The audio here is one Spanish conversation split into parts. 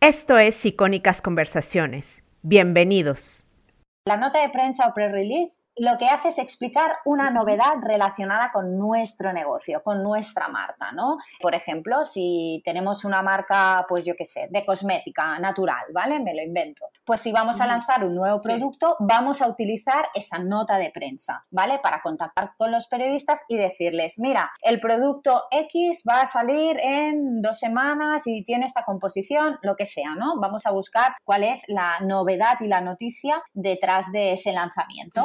Esto es Icónicas Conversaciones. Bienvenidos. La nota de prensa o pre-release lo que hace es explicar una novedad relacionada con nuestro negocio, con nuestra marca, ¿no? Por ejemplo, si tenemos una marca, pues yo qué sé, de cosmética natural, ¿vale? Me lo invento. Pues si vamos a lanzar un nuevo producto, vamos a utilizar esa nota de prensa, ¿vale? Para contactar con los periodistas y decirles, mira, el producto X va a salir en dos semanas y tiene esta composición, lo que sea, ¿no? Vamos a buscar cuál es la novedad y la noticia detrás de ese lanzamiento.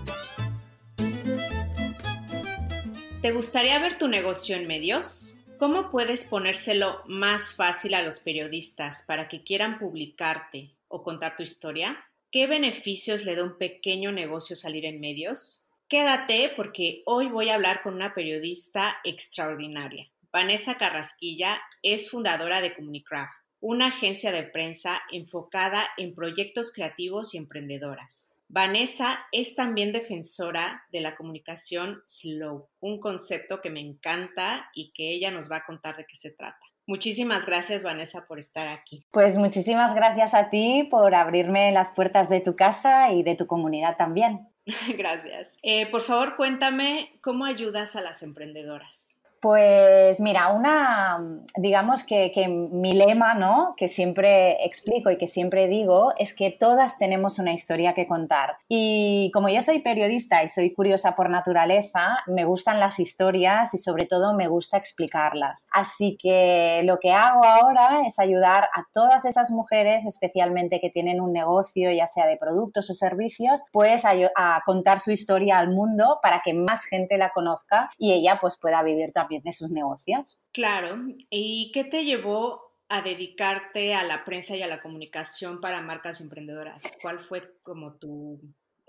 ¿Te gustaría ver tu negocio en medios? ¿Cómo puedes ponérselo más fácil a los periodistas para que quieran publicarte o contar tu historia? ¿Qué beneficios le da un pequeño negocio salir en medios? Quédate porque hoy voy a hablar con una periodista extraordinaria. Vanessa Carrasquilla es fundadora de Comunicraft, una agencia de prensa enfocada en proyectos creativos y emprendedoras. Vanessa es también defensora de la comunicación slow, un concepto que me encanta y que ella nos va a contar de qué se trata. Muchísimas gracias, Vanessa, por estar aquí. Pues muchísimas gracias a ti por abrirme las puertas de tu casa y de tu comunidad también. gracias. Eh, por favor, cuéntame cómo ayudas a las emprendedoras. Pues mira, una, digamos que, mi lema, ¿no? Que siempre explico y que siempre digo, es que todas tenemos una historia que contar. Y como yo soy periodista y soy curiosa por naturaleza, me gustan las historias y sobre todo me gusta explicarlas. Así que lo que hago ahora es ayudar a todas esas mujeres, especialmente que tienen un negocio, ya sea de productos o servicios, pues a, contar su historia al mundo para que más gente la conozca y ella pues pueda vivir también de sus negocios. Claro. ¿Y qué te llevó a dedicarte a la prensa y a la comunicación para marcas emprendedoras? ¿Cuál fue como tu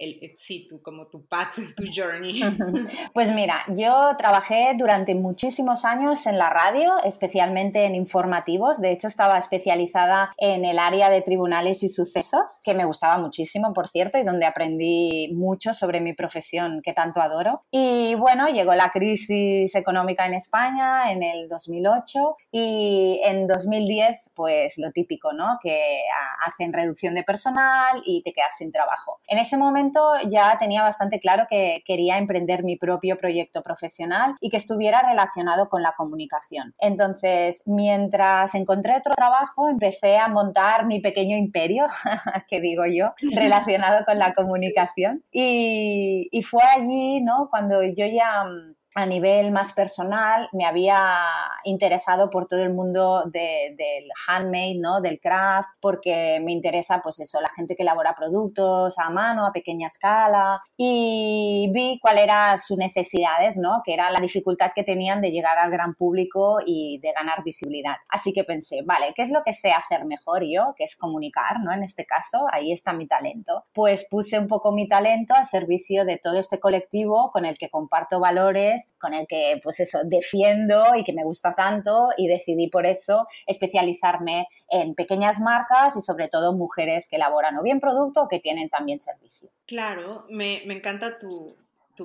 el, sí, tu, como tu path, tu journey? Pues mira, yo trabajé durante muchísimos años en la radio, especialmente en informativos. De hecho, estaba especializada en el área de tribunales y sucesos, que me gustaba muchísimo, por cierto, y donde aprendí mucho sobre mi profesión que tanto adoro. Y bueno, llegó la crisis económica en España en el 2008 y en 2010, pues lo típico, ¿no? Que hacen reducción de personal y te quedas sin trabajo. En ese momento, ya tenía bastante claro que quería emprender mi propio proyecto profesional y que estuviera relacionado con la comunicación. Entonces, mientras encontré otro trabajo, empecé a montar mi pequeño imperio, que digo yo, relacionado con la comunicación. Y, y fue allí, ¿no? Cuando yo ya a nivel más personal me había interesado por todo el mundo del handmade, ¿no? Del craft, porque me interesa pues eso, la gente que elabora productos a mano, a pequeña escala y vi cuáles eran sus necesidades, ¿no? Que era la dificultad que tenían de llegar al gran público y de ganar visibilidad. Así que pensé, vale, ¿qué es lo que sé hacer mejor yo? Que es comunicar, ¿no? En este caso, ahí está mi talento. Pues puse un poco mi talento al servicio de todo este colectivo con el que comparto valores con el que, pues eso, defiendo y que me gusta tanto y decidí por eso especializarme en pequeñas marcas y sobre todo mujeres que elaboran o bien producto o que tienen también servicio. Claro, me, me encanta tu,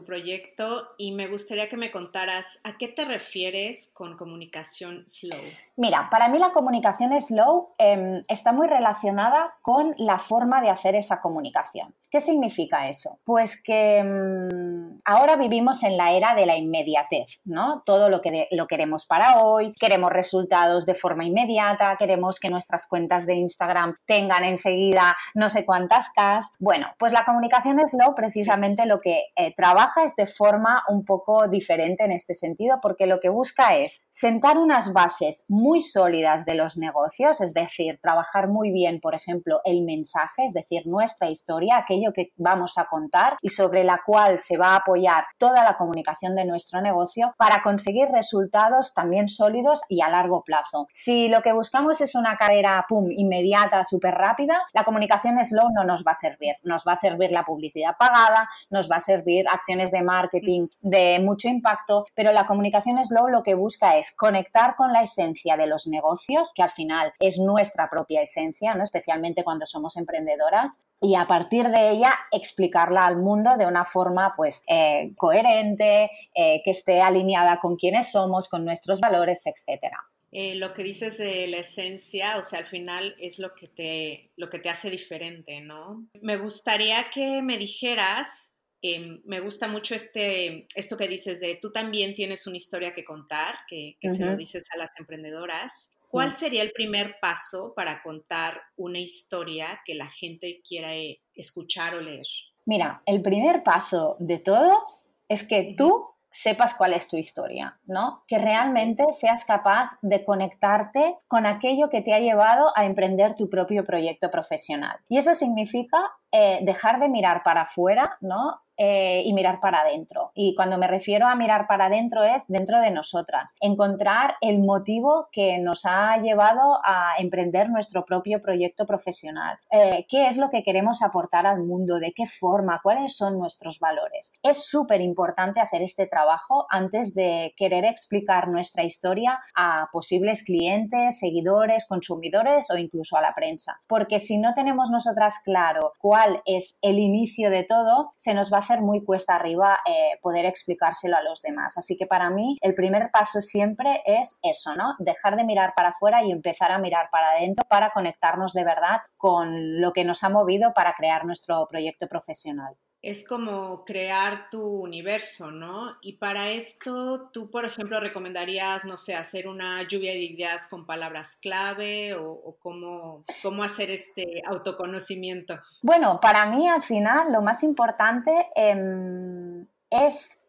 proyecto y me gustaría que me contaras a qué te refieres con comunicación slow. Mira, para mí la comunicación slow em, está muy relacionada con la forma de hacer esa comunicación. ¿Qué significa eso? Pues que em, ahora vivimos en la era de la inmediatez, ¿no? Todo lo que lo queremos para hoy, queremos resultados de forma inmediata, queremos que nuestras cuentas de Instagram tengan enseguida no sé cuántas Ks. Bueno, pues la comunicación slow precisamente lo que trabaja es de forma un poco diferente en este sentido porque lo que busca es sentar unas bases muy sólidas de los negocios, es decir, trabajar muy bien, por ejemplo, el mensaje, es decir, nuestra historia, aquello que vamos a contar y sobre la cual se va a apoyar toda la comunicación de nuestro negocio para conseguir resultados también sólidos y a largo plazo. Si lo que buscamos es una carrera, pum, inmediata, súper rápida, la comunicación slow no nos va a servir. Nos va a servir la publicidad pagada, nos va a servir de marketing de mucho impacto, pero la comunicación slow lo que busca es conectar con la esencia de los negocios, que al final es nuestra propia esencia, ¿no? especialmente cuando somos emprendedoras, y a partir de ella explicarla al mundo de una forma pues eh, coherente, eh, que esté alineada con quienes somos, con nuestros valores, etcétera. Eh, lo que dices de la esencia, o sea, al final es lo que te, lo que te hace diferente, ¿no? Me gustaría que me dijeras, em, me gusta mucho este, esto que dices de tú también tienes una historia que contar, que, se lo dices a las emprendedoras. ¿Cuál sería el primer paso para contar una historia que la gente quiera eh, escuchar o leer? Mira, el primer paso de todos es que tú sepas cuál es tu historia, ¿no? Que realmente seas capaz de conectarte con aquello que te ha llevado a emprender tu propio proyecto profesional. Y eso significa eh, dejar de mirar para afuera, ¿no? Eh, y mirar para adentro. Y cuando me refiero a mirar para adentro es dentro de nosotras, encontrar el motivo que nos ha llevado a emprender nuestro propio proyecto profesional. Eh, ¿Qué es lo que queremos aportar al mundo? ¿De qué forma? ¿Cuáles son nuestros valores? Es súper importante hacer este trabajo antes de querer explicar nuestra historia a posibles clientes, seguidores, consumidores o incluso a la prensa. Porque si no tenemos nosotras claro cuál es el inicio de todo, se nos va a hacer muy cuesta arriba eh, poder explicárselo a los demás. Así que para mí el primer paso siempre es eso, ¿no? Dejar de mirar para afuera y empezar a mirar para adentro para conectarnos de verdad con lo que nos ha movido para crear nuestro proyecto profesional es como crear tu universo, ¿no? Y para esto, tú, por ejemplo, recomendarías, no sé, hacer una lluvia de ideas con palabras clave o, cómo, cómo, hacer este autoconocimiento. Bueno, para mí al final lo más importante em, es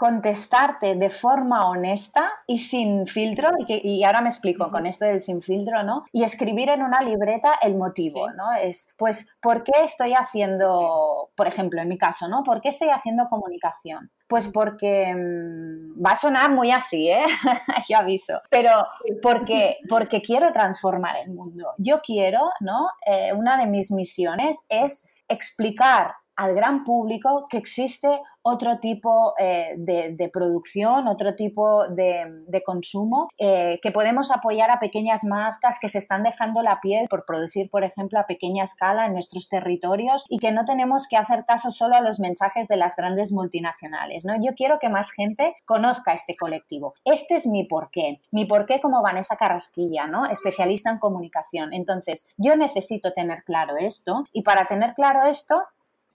contestarte de forma honesta y sin filtro, y, que, y ahora me explico con esto del sin filtro, ¿no? Y escribir en una libreta el motivo, ¿no? Es, pues, ¿por qué estoy haciendo, por ejemplo, en mi caso, ¿no? ¿Por qué estoy haciendo comunicación? Pues porque mm, va a sonar muy así, ¿eh? Yo aviso, pero porque, porque quiero transformar el mundo. Yo quiero, ¿no? Eh, una de mis misiones es explicar al gran público que existe otro tipo eh, de, producción, otro tipo de, consumo, eh, que podemos apoyar a pequeñas marcas que se están dejando la piel por producir, por ejemplo, a pequeña escala en nuestros territorios y que no tenemos que hacer caso solo a los mensajes de las grandes multinacionales. ¿no? Yo quiero que más gente conozca este colectivo. Este es mi porqué. Mi porqué como Vanessa Carrasquilla, ¿no? especialista en comunicación. Entonces, yo necesito tener claro esto y para tener claro esto,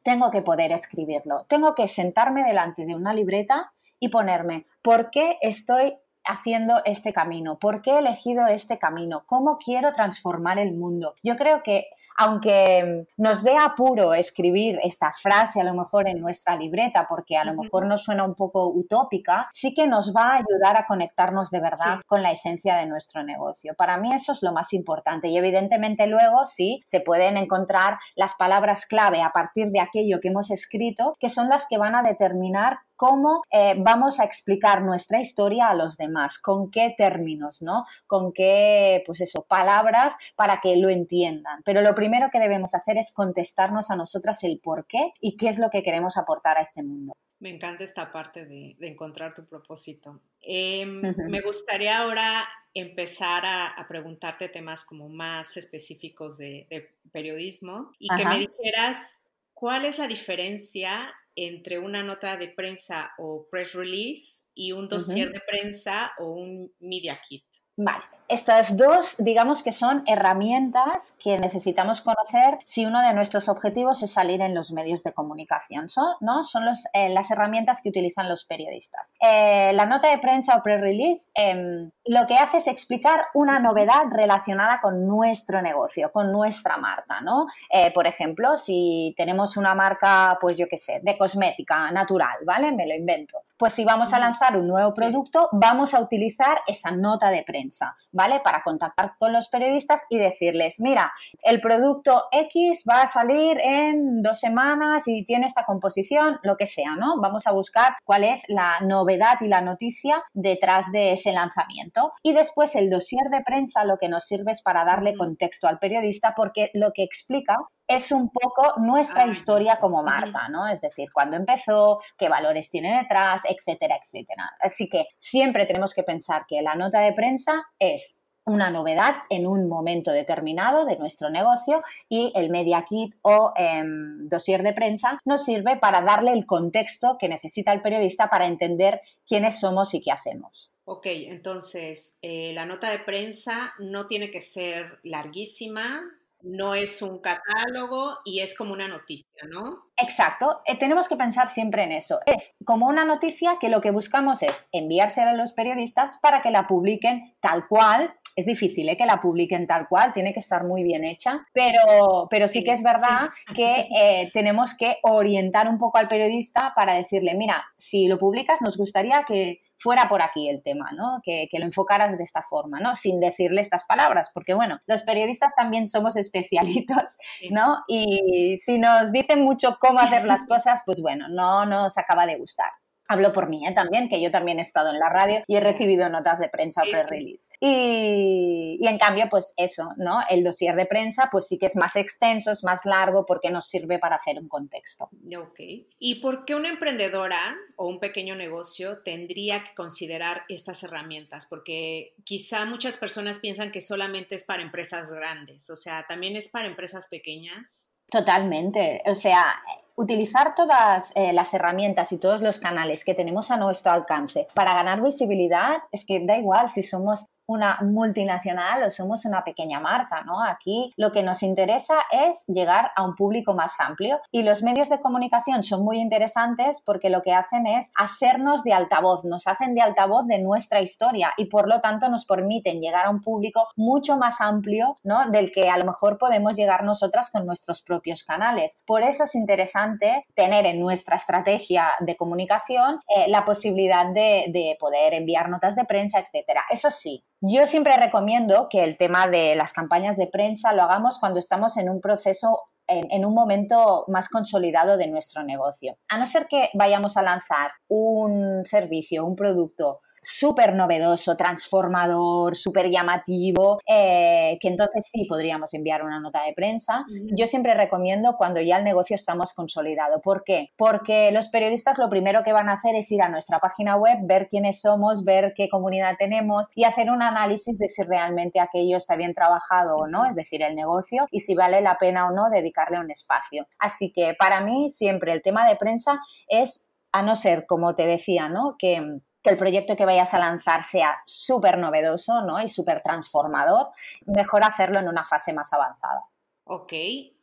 tengo que poder escribirlo. Tengo que sentarme delante de una libreta y ponerme por qué estoy haciendo este camino, por qué he elegido este camino, cómo quiero transformar el mundo. Yo creo que aunque nos dé apuro escribir esta frase a lo mejor en nuestra libreta, porque a lo mejor nos suena un poco utópica, sí que nos va a ayudar a conectarnos de verdad con la esencia de nuestro negocio. Para mí eso es lo más importante y evidentemente luego sí se pueden encontrar las palabras clave a partir de aquello que hemos escrito, que son las que van a determinar cómo eh, vamos a explicar nuestra historia a los demás, con qué términos, ¿no? Con qué, pues eso, palabras para que lo entiendan. Pero lo primero que debemos hacer es contestarnos a nosotras el por qué y qué es lo que queremos aportar a este mundo. Me encanta esta parte de, encontrar tu propósito. Em, me gustaría ahora empezar a, preguntarte temas como más específicos de, periodismo y que me dijeras cuál es la diferencia entre una nota de prensa o press release y un dossier de prensa o un media kit. Vale. Estas dos, digamos que son herramientas que necesitamos conocer si uno de nuestros objetivos es salir en los medios de comunicación. Son, ¿no? son los, eh, las herramientas que utilizan los periodistas. Eh, la nota de prensa o pre-release em, lo que hace es explicar una novedad relacionada con nuestro negocio, con nuestra marca. ¿no? Eh, por ejemplo, si tenemos una marca, pues yo qué sé, de cosmética natural, ¿vale? Me lo invento. Pues si vamos a lanzar un nuevo producto, vamos a utilizar esa nota de prensa, ¿vale? Para contactar con los periodistas y decirles, mira, el producto X va a salir en dos semanas y tiene esta composición, lo que sea, ¿no? Vamos a buscar cuál es la novedad y la noticia detrás de ese lanzamiento. Y después el dossier de prensa lo que nos sirve es para darle contexto al periodista porque lo que explica es un poco nuestra ah, historia como marca, ¿no? Es decir, cuándo empezó, qué valores tiene detrás, etcétera, etcétera. Así que siempre tenemos que pensar que la nota de prensa es una novedad en un momento determinado de nuestro negocio y el Media Kit o em, dossier de prensa nos sirve para darle el contexto que necesita el periodista para entender quiénes somos y qué hacemos. Ok, entonces eh, la nota de prensa no tiene que ser larguísima, no es un catálogo y es como una noticia, ¿no? Exacto, eh, tenemos que pensar siempre en eso. Es como una noticia que lo que buscamos es enviársela a los periodistas para que la publiquen tal cual. Es difícil ¿eh? que la publiquen tal cual, tiene que estar muy bien hecha, pero, pero sí, que es verdad que eh, tenemos que orientar un poco al periodista para decirle, mira, si lo publicas nos gustaría que fuera por aquí el tema, ¿no? Que, lo enfocaras de esta forma, ¿no? Sin decirle estas palabras, porque bueno, los periodistas también somos especialitos, ¿no? Y si nos dicen mucho cómo hacer las cosas, pues bueno, no nos acaba de gustar. Hablo por mí ¿eh? también, que yo también he estado en la radio y he recibido notas de prensa pre-release. Y, y, en cambio, pues eso, ¿no? El dossier de prensa, pues sí que es más extenso, es más largo porque nos sirve para hacer un contexto. Ok. ¿Y por qué una emprendedora o un pequeño negocio tendría que considerar estas herramientas? Porque quizá muchas personas piensan que solamente es para empresas grandes, o sea, también es para empresas pequeñas. Totalmente. O sea, utilizar todas eh, las herramientas y todos los canales que tenemos a nuestro alcance para ganar visibilidad es que da igual si somos una multinacional o somos una pequeña marca, ¿no? Aquí lo que nos interesa es llegar a un público más amplio y los medios de comunicación son muy interesantes porque lo que hacen es hacernos de altavoz, nos hacen de altavoz de nuestra historia y por lo tanto nos permiten llegar a un público mucho más amplio, ¿no? Del que a lo mejor podemos llegar nosotras con nuestros propios canales. Por eso es interesante tener en nuestra estrategia de comunicación eh, la posibilidad de, de poder enviar notas de prensa, etcétera. Eso sí, yo siempre recomiendo que el tema de las campañas de prensa lo hagamos cuando estamos en un proceso en, un momento más consolidado de nuestro negocio. A no ser que vayamos a lanzar un servicio, un producto súper novedoso, transformador, súper llamativo, eh, que entonces sí podríamos enviar una nota de prensa. Yo siempre recomiendo cuando ya el negocio está más consolidado. ¿Por qué? Porque los periodistas lo primero que van a hacer es ir a nuestra página web, ver quiénes somos, ver qué comunidad tenemos y hacer un análisis de si realmente aquello está bien trabajado o no, es decir, el negocio, y si vale la pena o no dedicarle un espacio. Así que para mí siempre el tema de prensa es, a no ser, como te decía, ¿no? Que que el proyecto que vayas a lanzar sea súper novedoso ¿no? y súper transformador, mejor hacerlo en una fase más avanzada. Ok,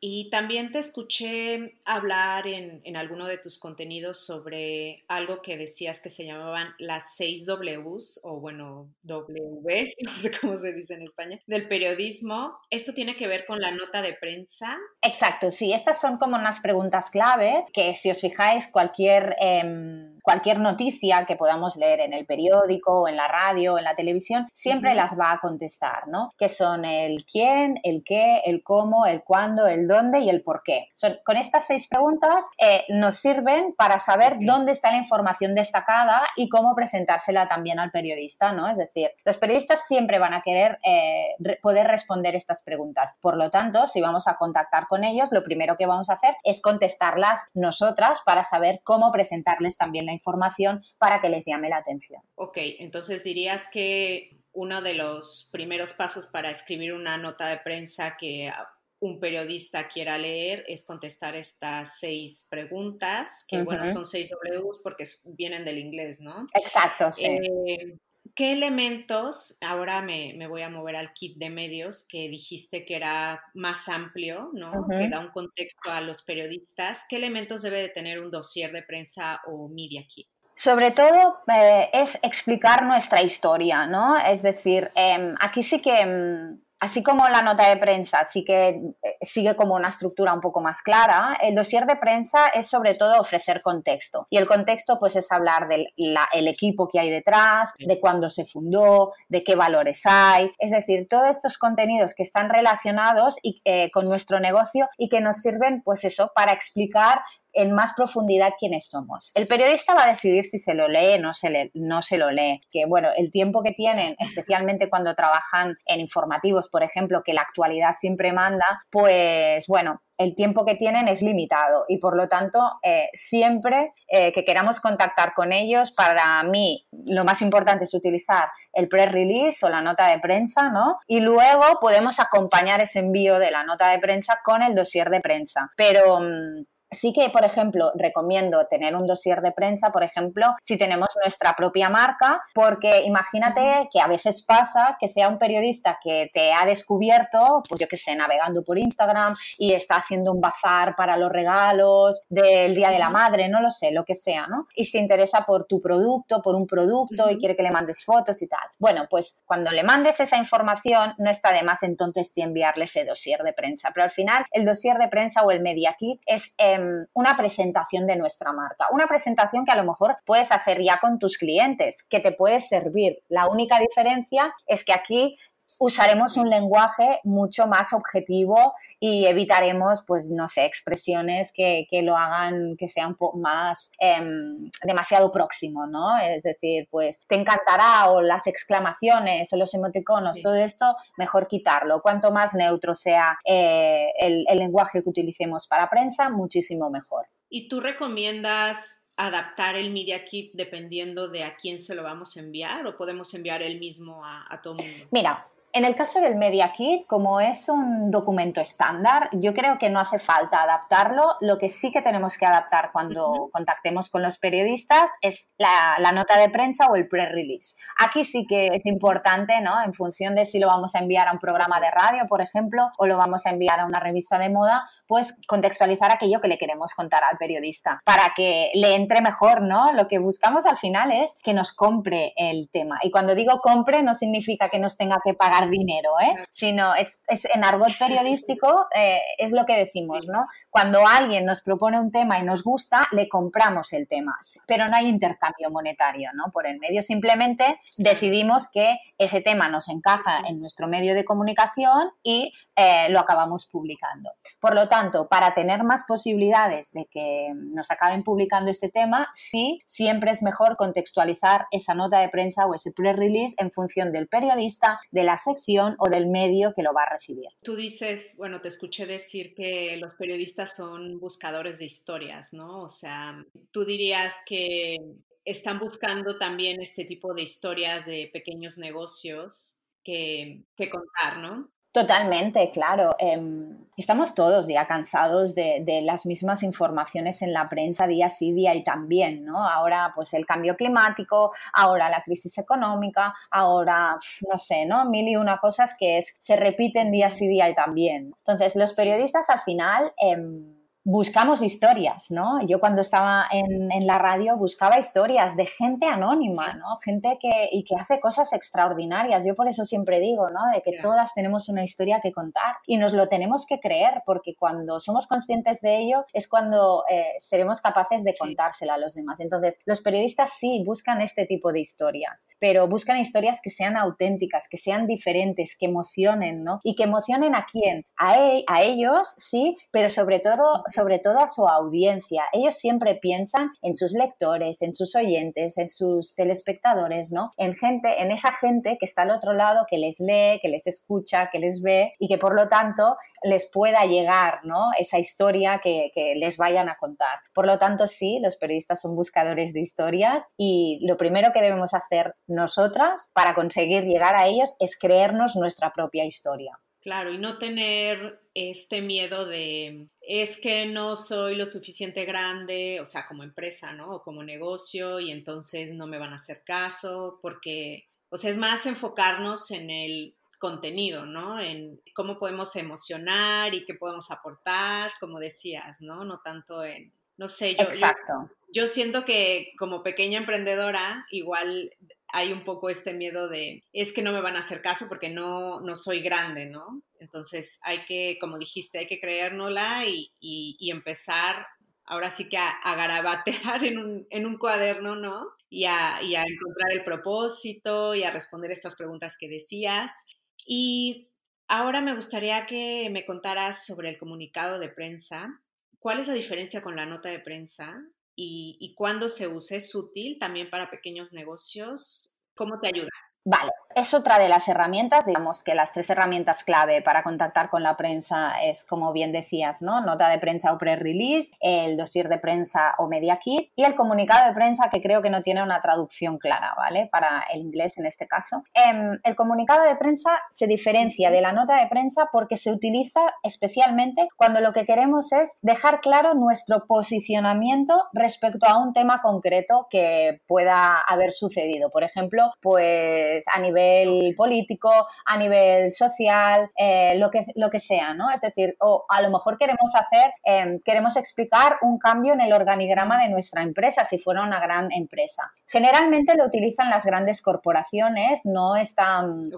y también te escuché hablar en, en, alguno de tus contenidos sobre algo que decías que se llamaban las seis Ws, o bueno, Ws, no sé cómo se dice en España, del periodismo. ¿Esto tiene que ver con la nota de prensa? Exacto, sí, estas son como unas preguntas clave que si os fijáis, cualquier... Em, cualquier noticia que podamos leer en el periódico, en la radio, en la televisión, siempre las va a contestar, ¿no? Que son el quién, el qué, el cómo, el cuándo, el dónde y el por qué. con estas seis preguntas eh, nos sirven para saber dónde está la información destacada y cómo presentársela también al periodista, ¿no? Es decir, los periodistas siempre van a querer eh, poder responder estas preguntas. Por lo tanto, si vamos a contactar con ellos, lo primero que vamos a hacer es contestarlas nosotras para saber cómo presentarles también la información para que les llame la atención. Ok, entonces dirías que uno de los primeros pasos para escribir una nota de prensa que un periodista quiera leer es contestar estas seis preguntas, que bueno, son seis Ws porque vienen del inglés, ¿no? Exacto, sí. Eh, ¿qué elementos, ahora me, voy a mover al kit de medios que dijiste que era más amplio, ¿no? Que da un contexto a los periodistas, ¿qué elementos debe de tener un dossier de prensa o media kit? Sobre todo eh, es explicar nuestra historia, ¿no? Es decir, em, aquí sí que em, Así como la nota de prensa sí que eh, sigue como una estructura un poco más clara, el dossier de prensa es sobre todo ofrecer contexto. Y el contexto pues es hablar del equipo que hay detrás, de cuándo se fundó, de qué valores hay. Es decir, todos estos contenidos que están relacionados y, eh, con nuestro negocio y que nos sirven pues eso para explicar en más profundidad quiénes somos. El periodista va a decidir si se lo lee o no se, no se lo lee. Que bueno, el tiempo que tienen, especialmente cuando trabajan en informativos, por ejemplo, que la actualidad siempre manda, pues bueno, el tiempo que tienen es limitado y por lo tanto eh, siempre eh, que queramos contactar con ellos, para mí lo más importante es utilizar el press release o la nota de prensa, ¿no? Y luego podemos acompañar ese envío de la nota de prensa con el dossier de prensa. Pero... Mm, Sí que, por ejemplo, recomiendo tener un dossier de prensa, por ejemplo, si tenemos nuestra propia marca, porque imagínate que a veces pasa que sea un periodista que te ha descubierto, pues yo que sé, navegando por Instagram y está haciendo un bazar para los regalos del Día de la Madre, no lo sé, lo que sea, ¿no? Y se interesa por tu producto, por un producto y quiere que le mandes fotos y tal. Bueno, pues cuando le mandes esa información, no está de más entonces sí enviarle ese dossier de prensa, pero al final el dossier de prensa o el media kit es... Eh, una presentación de nuestra marca, una presentación que a lo mejor puedes hacer ya con tus clientes, que te puede servir. La única diferencia es que aquí usaremos un lenguaje mucho más objetivo y evitaremos, pues, no sé, expresiones que, lo hagan que sea un poco más em, demasiado próximo, ¿no? Es decir, pues, te encantará o las exclamaciones o los emoticonos, todo esto, mejor quitarlo. Cuanto más neutro sea eh, el, el lenguaje que utilicemos para prensa, muchísimo mejor. ¿Y tú recomiendas adaptar el Media Kit dependiendo de a quién se lo vamos a enviar o podemos enviar el mismo a, a todo mundo? Mira, en el caso del Media Kit, como es un documento estándar, yo creo que no hace falta adaptarlo. Lo que sí que tenemos que adaptar cuando contactemos con los periodistas es la, nota de prensa o el pre-release. Aquí sí que es importante, ¿no? En función de si lo vamos a enviar a un programa de radio, por ejemplo, o lo vamos a enviar a una revista de moda, pues contextualizar aquello que le queremos contar al periodista para que le entre mejor, ¿no? Lo que buscamos al final es que nos compre el tema. Y cuando digo compre, no significa que nos tenga que pagar dinero, ¿eh? sino es, en argot periodístico eh, es lo que decimos, ¿no? Cuando alguien nos propone un tema y nos gusta, le compramos el tema, pero no hay intercambio monetario, ¿no? Por el medio simplemente decidimos que ese tema nos encaja en nuestro medio de comunicación y eh, lo acabamos publicando. Por lo tanto, para tener más posibilidades de que nos acaben publicando este tema, sí, siempre es mejor contextualizar esa nota de prensa o ese pre-release en función del periodista, de la sección o del medio que lo va a recibir. Tú dices, bueno, te escuché decir que los periodistas son buscadores de historias, ¿no? O sea, tú dirías que están buscando también este tipo de historias de pequeños negocios que, que contar, ¿no? Totalmente, claro. Em, estamos todos ya cansados de, las mismas informaciones en la prensa día sí, día y también, ¿no? Ahora, pues el cambio climático, ahora la crisis económica, ahora, no sé, ¿no? Mil y una cosas que es, se repiten día sí, día y también. Entonces, los periodistas al final... Em, buscamos historias, ¿no? Yo cuando estaba en, la radio buscaba historias de gente anónima, ¿no? Gente que, y que hace cosas extraordinarias. Yo por eso siempre digo, ¿no? De que todas tenemos una historia que contar y nos lo tenemos que creer porque cuando somos conscientes de ello es cuando eh, seremos capaces de contársela a los demás. Entonces, los periodistas sí buscan este tipo de historias, pero buscan historias que sean auténticas, que sean diferentes, que emocionen, ¿no? Y que emocionen a quién? A, e, a ellos, sí, pero sobre todo sobre todo a su audiencia. Ellos siempre piensan en sus lectores, en sus oyentes, en sus telespectadores, ¿no? En gente, en esa gente que está al otro lado, que les lee, que les escucha, que les ve y que por lo tanto les pueda llegar, ¿no? Esa historia que, que les vayan a contar. Por lo tanto, sí, los periodistas son buscadores de historias y lo primero que debemos hacer nosotras para conseguir llegar a ellos es creernos nuestra propia historia. Claro, y no tener este miedo de es que no soy lo suficiente grande, o sea, como empresa, ¿no? O como negocio, y entonces no me van a hacer caso, porque O sea, es más enfocarnos en el contenido, ¿no? En cómo podemos emocionar y qué podemos aportar, como decías, ¿no? No tanto en, no sé, yo, Exacto. yo, siento que como pequeña emprendedora igual hay un poco este miedo de, es que no me van a hacer caso porque no, no soy grande, ¿no? Entonces hay que, como dijiste, hay que creérnosla y, y, empezar ahora sí que a, garabatear en un, en un, cuaderno, ¿no? Y a, y a, encontrar el propósito y a responder estas preguntas que decías. Y ahora me gustaría que me contaras sobre el comunicado de prensa. ¿Cuál es la diferencia con la nota de prensa? Y, y cuándo se usa. ¿Es útil también para pequeños negocios? ¿Cómo te ayuda? Vale, es otra de las herramientas, digamos que las tres herramientas clave para contactar con la prensa es, como bien decías, ¿no? Nota de prensa o pre-release, el dossier de prensa o media kit y el comunicado de prensa que creo que no tiene una traducción clara, ¿vale? Para el inglés en este caso. Em, el comunicado de prensa se diferencia de la nota de prensa porque se utiliza especialmente cuando lo que queremos es dejar claro nuestro posicionamiento respecto a un tema concreto que pueda haber sucedido. Por ejemplo, pues pues, a nivel político, a nivel social, eh, lo, que, lo que sea, ¿no? Es decir, o a lo mejor queremos hacer, em, queremos explicar un cambio en el organigrama de nuestra empresa, si fuera una gran empresa. Generalmente lo utilizan las grandes corporaciones, no están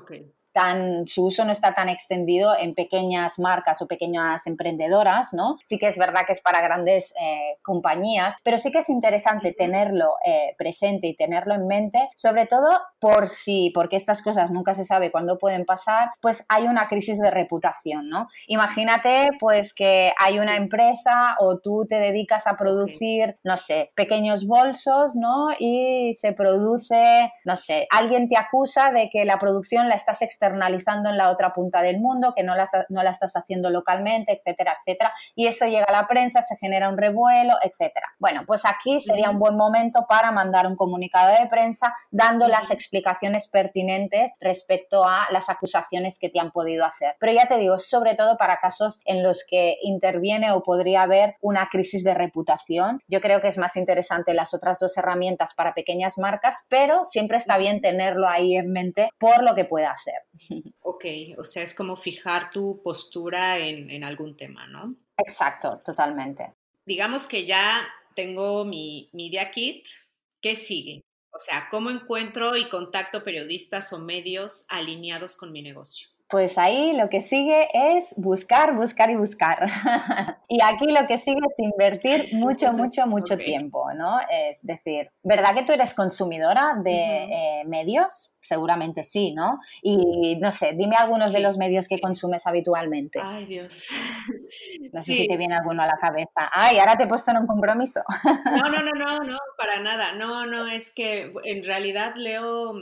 su uso no está tan extendido en pequeñas marcas o pequeñas emprendedoras, ¿no? Sí que es verdad que es para grandes eh, compañías, pero sí que es interesante tenerlo eh, presente y tenerlo en mente, sobre todo por si, porque estas cosas nunca se sabe cuándo pueden pasar, pues hay una crisis de reputación, ¿no? Imagínate pues que hay una empresa o tú te dedicas a producir, no sé, pequeños bolsos, ¿no? Y se produce, no sé, alguien te acusa de que la producción la estás extendiendo externalizando en la otra punta del mundo, que no la, no la estás haciendo localmente, etcétera, etcétera. Y eso llega a la prensa, se genera un revuelo, etcétera. Bueno, pues aquí sería un buen momento para mandar un comunicado de prensa dando las explicaciones pertinentes respecto a las acusaciones que te han podido hacer. Pero ya te digo, sobre todo para casos en los que interviene o podría haber una crisis de reputación. Yo creo que es más interesante las otras dos herramientas para pequeñas marcas, pero siempre está bien tenerlo ahí en mente por lo que pueda ser. Ok, o sea, es como fijar tu postura en, algún tema, ¿no? Exacto, totalmente. Digamos que ya tengo mi Media Kit, ¿qué sigue? O sea, ¿cómo encuentro y contacto periodistas o medios alineados con mi negocio? Pues ahí lo que sigue es buscar, buscar y buscar. y aquí lo que sigue es invertir mucho, mucho, mucho tiempo, ¿no? Es decir, ¿verdad que tú eres consumidora de eh, medios? Seguramente sí, ¿no? Y no sé, dime algunos de los medios que consumes habitualmente. Ay, Dios. No sé si te viene alguno a la cabeza. Ay, ahora te he puesto en un compromiso. No, no, no, no, no, para nada. No, no, es que en realidad leo,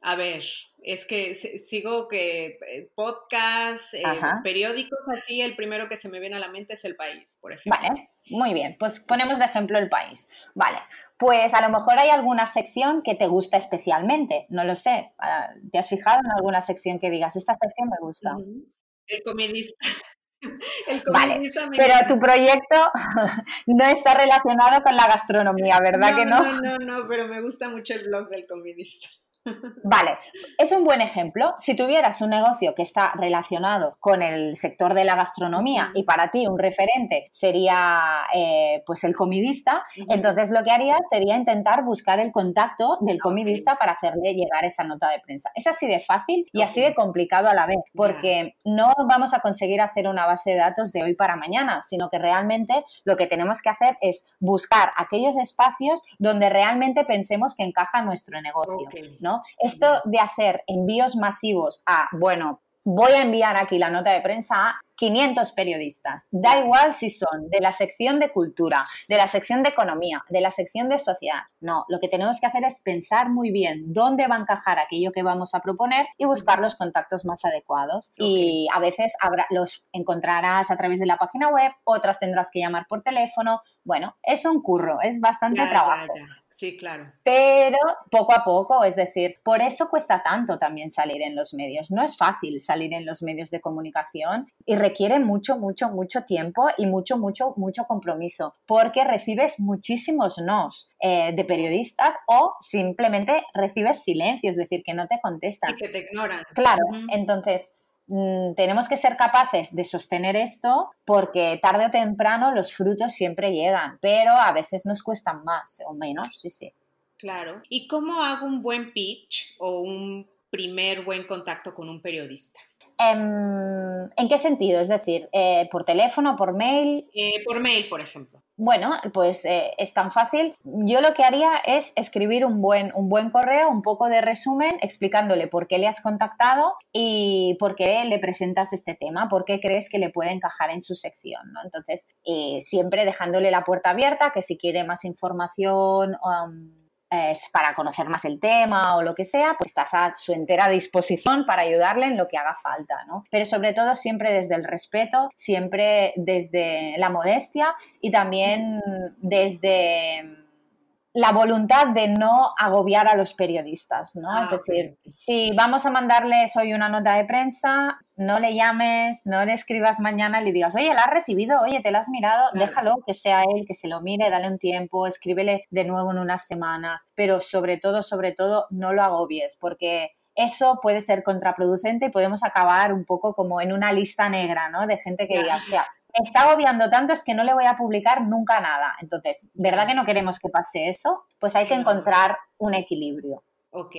a ver, es que sigo que eh, podcasts, eh, periódicos, así el primero que se me viene a la mente es El País, por ejemplo. Vale, muy bien, pues ponemos de ejemplo El País. Vale, pues a lo mejor hay alguna sección que te gusta especialmente, no lo sé. Ah, ¿Te has fijado en alguna sección que digas, esta sección me gusta? El comedista. El vale, pero tu proyecto no está relacionado con la gastronomía, ¿verdad que no? No, no, no, pero me gusta mucho el blog del comedista. Vale, es un buen ejemplo. Si tuvieras un negocio que está relacionado con el sector de la gastronomía y para ti un referente sería eh, pues el comidista, entonces lo que harías sería intentar buscar el contacto del comidista para hacerle llegar esa nota de prensa. Es así de fácil y así de complicado a la vez, porque no vamos a conseguir hacer una base de datos de hoy para mañana, sino que realmente lo que tenemos que hacer es buscar aquellos espacios donde realmente pensemos que encaja nuestro negocio, ¿no? Esto de hacer envíos masivos a, bueno, voy a enviar aquí la nota de prensa a 500 periodistas. Da igual si son de la sección de cultura, de la sección de economía, de la sección de sociedad. No, lo que tenemos que hacer es pensar muy bien dónde va a encajar aquello que vamos a proponer y buscar los contactos más adecuados. Y a veces los encontrarás a través de la página web, otras tendrás que llamar por teléfono. Bueno, es un curro, es bastante trabajo. Sí, claro. Pero poco a poco, es decir, por eso cuesta tanto también salir en los medios. No es fácil salir en los medios de comunicación y requiere mucho, mucho, mucho tiempo y mucho, mucho, mucho compromiso, porque recibes muchísimos nos eh, de periodistas o simplemente recibes silencio, es decir, que no te contestan. Y que te ignoran. Claro, entonces mm, tenemos que ser capaces de sostener esto porque tarde o temprano los frutos siempre llegan, pero a veces nos cuestan más o menos, sí, sí. Claro. ¿Y cómo hago un buen pitch o un primer buen contacto con un periodista? Em, ¿En qué sentido? Es decir, eh, ¿por teléfono, por mail? Eh, por mail, por ejemplo. Bueno, pues eh, es tan fácil. Yo lo que haría es escribir un buen, un buen correo, un poco de resumen, explicándole por qué le has contactado y por qué le presentas este tema, por qué crees que le puede encajar en su sección. ¿no? Entonces, siempre dejándole la puerta abierta, que si quiere más información um, es para conocer más el tema o lo que sea, pues estás a su entera disposición para ayudarle en lo que haga falta, ¿no? Pero sobre todo siempre desde el respeto, siempre desde la modestia y también desde la voluntad de no agobiar a los periodistas, ¿no? es ah, decir, si vamos a mandarles hoy una nota de prensa, no le llames, no le escribas mañana y le digas, oye, la has recibido, oye, te la has mirado, déjalo que sea él, que se lo mire, dale un tiempo, escríbele de nuevo en unas semanas, pero sobre todo, sobre todo, no lo agobies, porque eso puede ser contraproducente y podemos acabar un poco como en una lista negra, ¿no? De gente que diga, hostia, está agobiando tanto es que no le voy a publicar nunca nada. Entonces, ¿verdad que no queremos que pase eso? Pues hay que encontrar un equilibrio. Ok.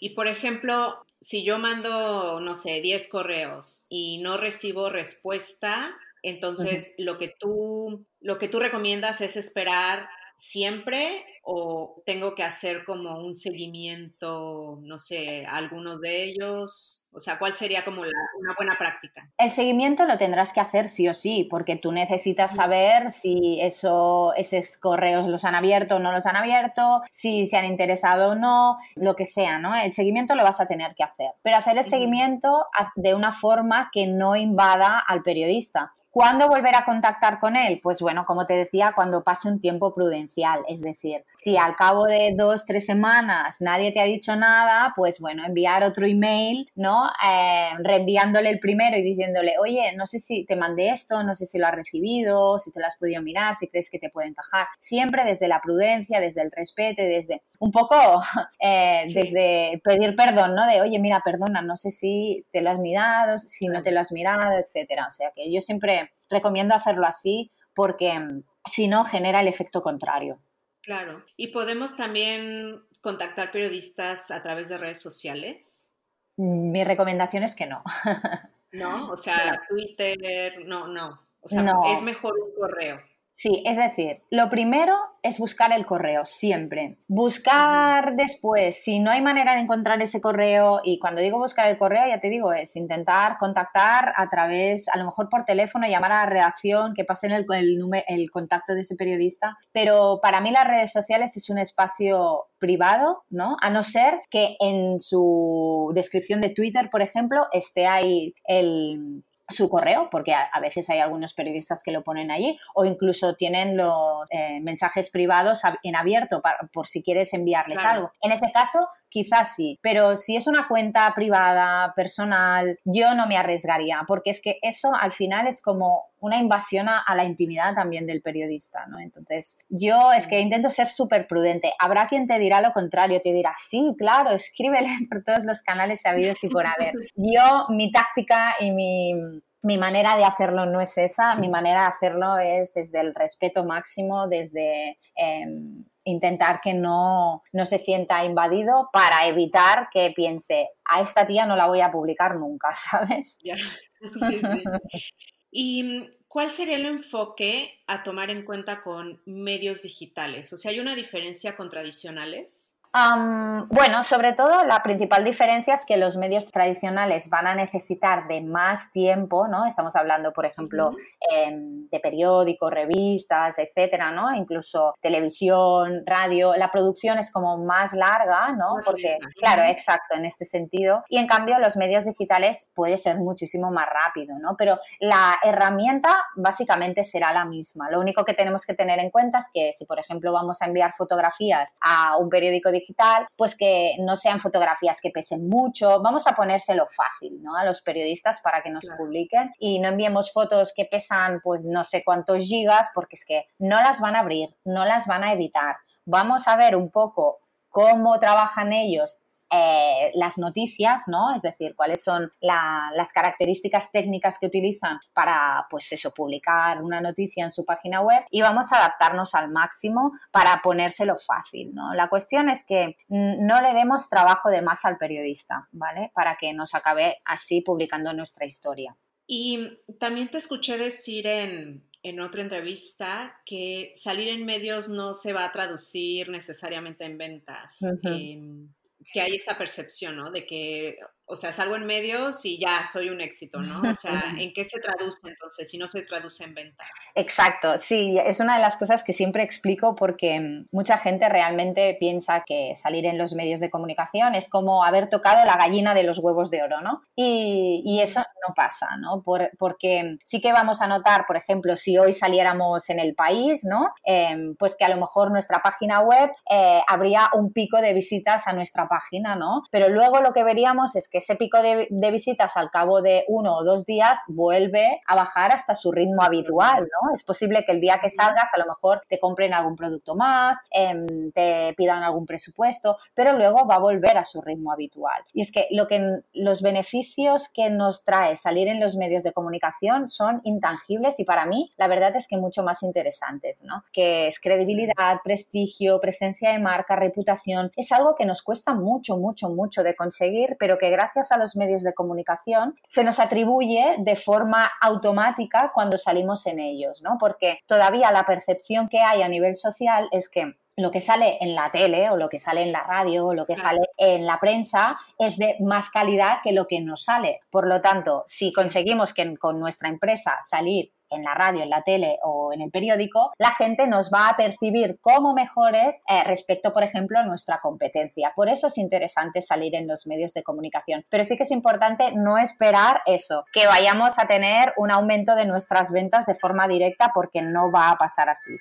Y por ejemplo, si yo mando, no sé, 10 correos y no recibo respuesta, entonces lo, que tú, lo que tú recomiendas es esperar siempre o tengo que hacer como un seguimiento, no sé, algunos de ellos? O sea, ¿cuál sería como una buena práctica? El seguimiento lo tendrás que hacer sí o sí, porque tú necesitas saber si eso, esos correos los han abierto o no los han abierto, si se han interesado o no, lo que sea, ¿no? El seguimiento lo vas a tener que hacer, pero hacer el seguimiento de una forma que no invada al periodista. ¿Cuándo volver a contactar con él? Pues bueno, como te decía, cuando pase un tiempo prudencial, es decir, si al cabo de dos, tres semanas nadie te ha dicho nada, pues bueno, enviar otro email, ¿no? Eh, reenviándole el primero y diciéndole, oye, no sé si te mandé esto, no sé si lo has recibido, si te lo has podido mirar, si crees que te puede encajar. Siempre desde la prudencia, desde el respeto y desde un poco eh, desde pedir perdón, ¿no? De, oye, mira, perdona, no sé si te lo has mirado, si no te lo has mirado, etcétera. O sea que yo siempre recomiendo hacerlo así porque mm, si no genera el efecto contrario. Claro. ¿Y podemos también contactar periodistas a través de redes sociales? Mm, mi recomendación es que no. No, o sea, Twitter, no, no. O sea, es mejor un correo. Sí, es decir, lo primero es buscar el correo, siempre. Buscar después, si no hay manera de encontrar ese correo, y cuando digo buscar el correo, ya te digo, es intentar contactar a través, a lo mejor por teléfono, llamar a la redacción, que pasen el, el, el contacto de ese periodista. Pero para mí las redes sociales es un espacio privado, ¿no? A no ser que en su descripción de Twitter, por ejemplo, esté ahí el, su correo, porque a, veces hay algunos periodistas que lo ponen allí, o incluso tienen los eh, mensajes privados en abierto por si quieres enviarles algo. En ese caso, quizás sí, pero si es una cuenta privada, personal, yo no me arriesgaría, porque es que eso al final es como una invasión a, la intimidad también del periodista, ¿no? Entonces, yo es que intento ser súper prudente. Habrá quien te dirá lo contrario, te dirá, sí, claro, escríbele por todos los canales sabidos y por haber. Yo, mi táctica y mi mi manera de hacerlo no es esa, mi manera de hacerlo es desde el respeto máximo, desde em, intentar que no, no se sienta invadido para evitar que piense, a esta tía no la voy a publicar nunca, ¿sabes? Sí, sí. ¿Y cuál sería el enfoque a tomar en cuenta con medios digitales? O sea, ¿hay una diferencia con tradicionales? Bueno, sobre todo la principal diferencia es que los medios tradicionales van a necesitar de más tiempo, ¿no? Estamos hablando, por ejemplo, em, de periódicos, revistas, etcétera, ¿no? Incluso televisión, radio. La producción es como más larga, ¿no? Porque, claro, exacto, en este sentido. Y en cambio, los medios digitales puede ser muchísimo más rápido, ¿no? Pero la herramienta básicamente será la misma. Lo único que tenemos que tener en cuenta es que si, por ejemplo, vamos a enviar fotografías a un periódico digital, digital, pues que no sean fotografías que pesen mucho. Vamos a ponérselo fácil, ¿no? A los periodistas para que nos publiquen y no enviemos fotos que pesan, pues no sé cuántos gigas, porque es que no las van a abrir, no las van a editar. Vamos a ver un poco cómo trabajan ellos eh, las noticias, ¿no? Es decir, cuáles son las características técnicas que utilizan para, pues eso, publicar una noticia en su página web y vamos a adaptarnos al máximo para ponérselo fácil, ¿no? La cuestión es que no le demos trabajo de más al periodista, ¿vale? Para que nos acabe así publicando nuestra historia. Y también te escuché decir en, otra entrevista que salir en medios no se va a traducir necesariamente en ventas que hay esta percepción, ¿no? De que o sea, salgo en medios y ya soy un éxito, ¿no? O sea, ¿en qué se traduce entonces si no se traduce en ventas? Exacto, sí, es una de las cosas que siempre explico porque mm, mucha gente realmente piensa que salir en los medios de comunicación es como haber tocado la gallina de los huevos de oro, ¿no? Y, eso no pasa, ¿no? porque sí que vamos a notar, por ejemplo, si hoy saliéramos en el país, ¿no? Em, pues que a lo mejor nuestra página web eh, habría un pico de visitas a nuestra página, ¿no? Pero luego lo que veríamos es que que ese pico de, visitas al cabo de uno o dos días vuelve a bajar hasta su ritmo habitual, ¿no? Es posible que el día que salgas a lo mejor te compren algún producto más, em, te pidan algún presupuesto, pero luego va a volver a su ritmo habitual. Y es que lo que los beneficios que nos trae salir en los medios de comunicación son intangibles y para mí la verdad es que mucho más interesantes, ¿no? Que es credibilidad, prestigio, presencia de marca, reputación, es algo que nos cuesta mucho, mucho, mucho de conseguir, pero que gracias gracias a los medios de comunicación se nos atribuye de forma automática cuando salimos en ellos, ¿no? Porque todavía la percepción que hay a nivel social es que lo que sale en la tele o lo que sale en la radio o lo que sale en la prensa es de más calidad que lo que nos sale. Por lo tanto, si conseguimos que con nuestra empresa salir en la radio, en la tele o en el periódico, la gente nos va a percibir como mejores eh, respecto, por ejemplo, a nuestra competencia. Por eso es interesante salir en los medios de comunicación. Pero sí que es importante no esperar eso, que vayamos a tener un aumento de nuestras ventas de forma directa porque no va a pasar así.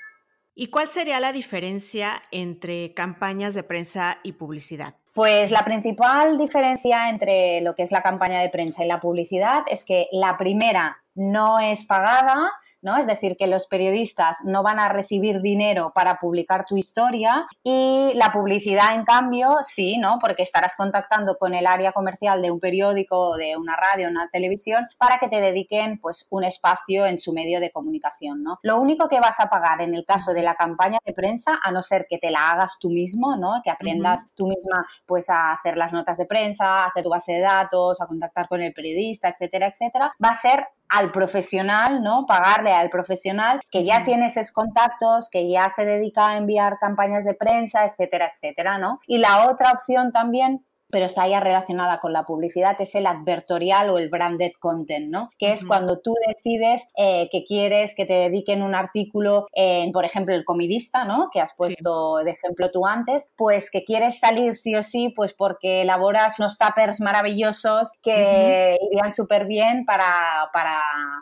¿Y cuál sería la diferencia entre campañas de prensa y publicidad? Pues la principal diferencia entre lo que es la campaña de prensa y la publicidad es que la primera no es pagada, ¿no? Es decir, que los periodistas no van a recibir dinero para publicar tu historia y la publicidad, en cambio, sí, ¿no? Porque estarás contactando con el área comercial de un periódico, de una radio, una televisión, para que te dediquen, pues, un espacio en su medio de comunicación, ¿no? Lo único que vas a pagar en el caso de la campaña de prensa, a no ser que te la hagas tú mismo, ¿no? Que aprendas tú misma, pues, a hacer las notas de prensa, a hacer tu base de datos, a contactar con el periodista, etcétera, etcétera, va a ser al profesional, ¿no? Pagarle al profesional que ya tiene esos contactos, que ya se dedica a enviar campañas de prensa, etcétera, etcétera, ¿no? Y la otra opción también pero está ya relacionada con la publicidad, es el advertorial o el branded content, ¿no? Que es cuando tú decides eh, que quieres que te dediquen un artículo en, por ejemplo, el comidista, ¿no? Que has puesto de ejemplo tú antes, pues que quieres salir sí o sí, pues porque elaboras unos tuppers maravillosos que irían súper bien para, para,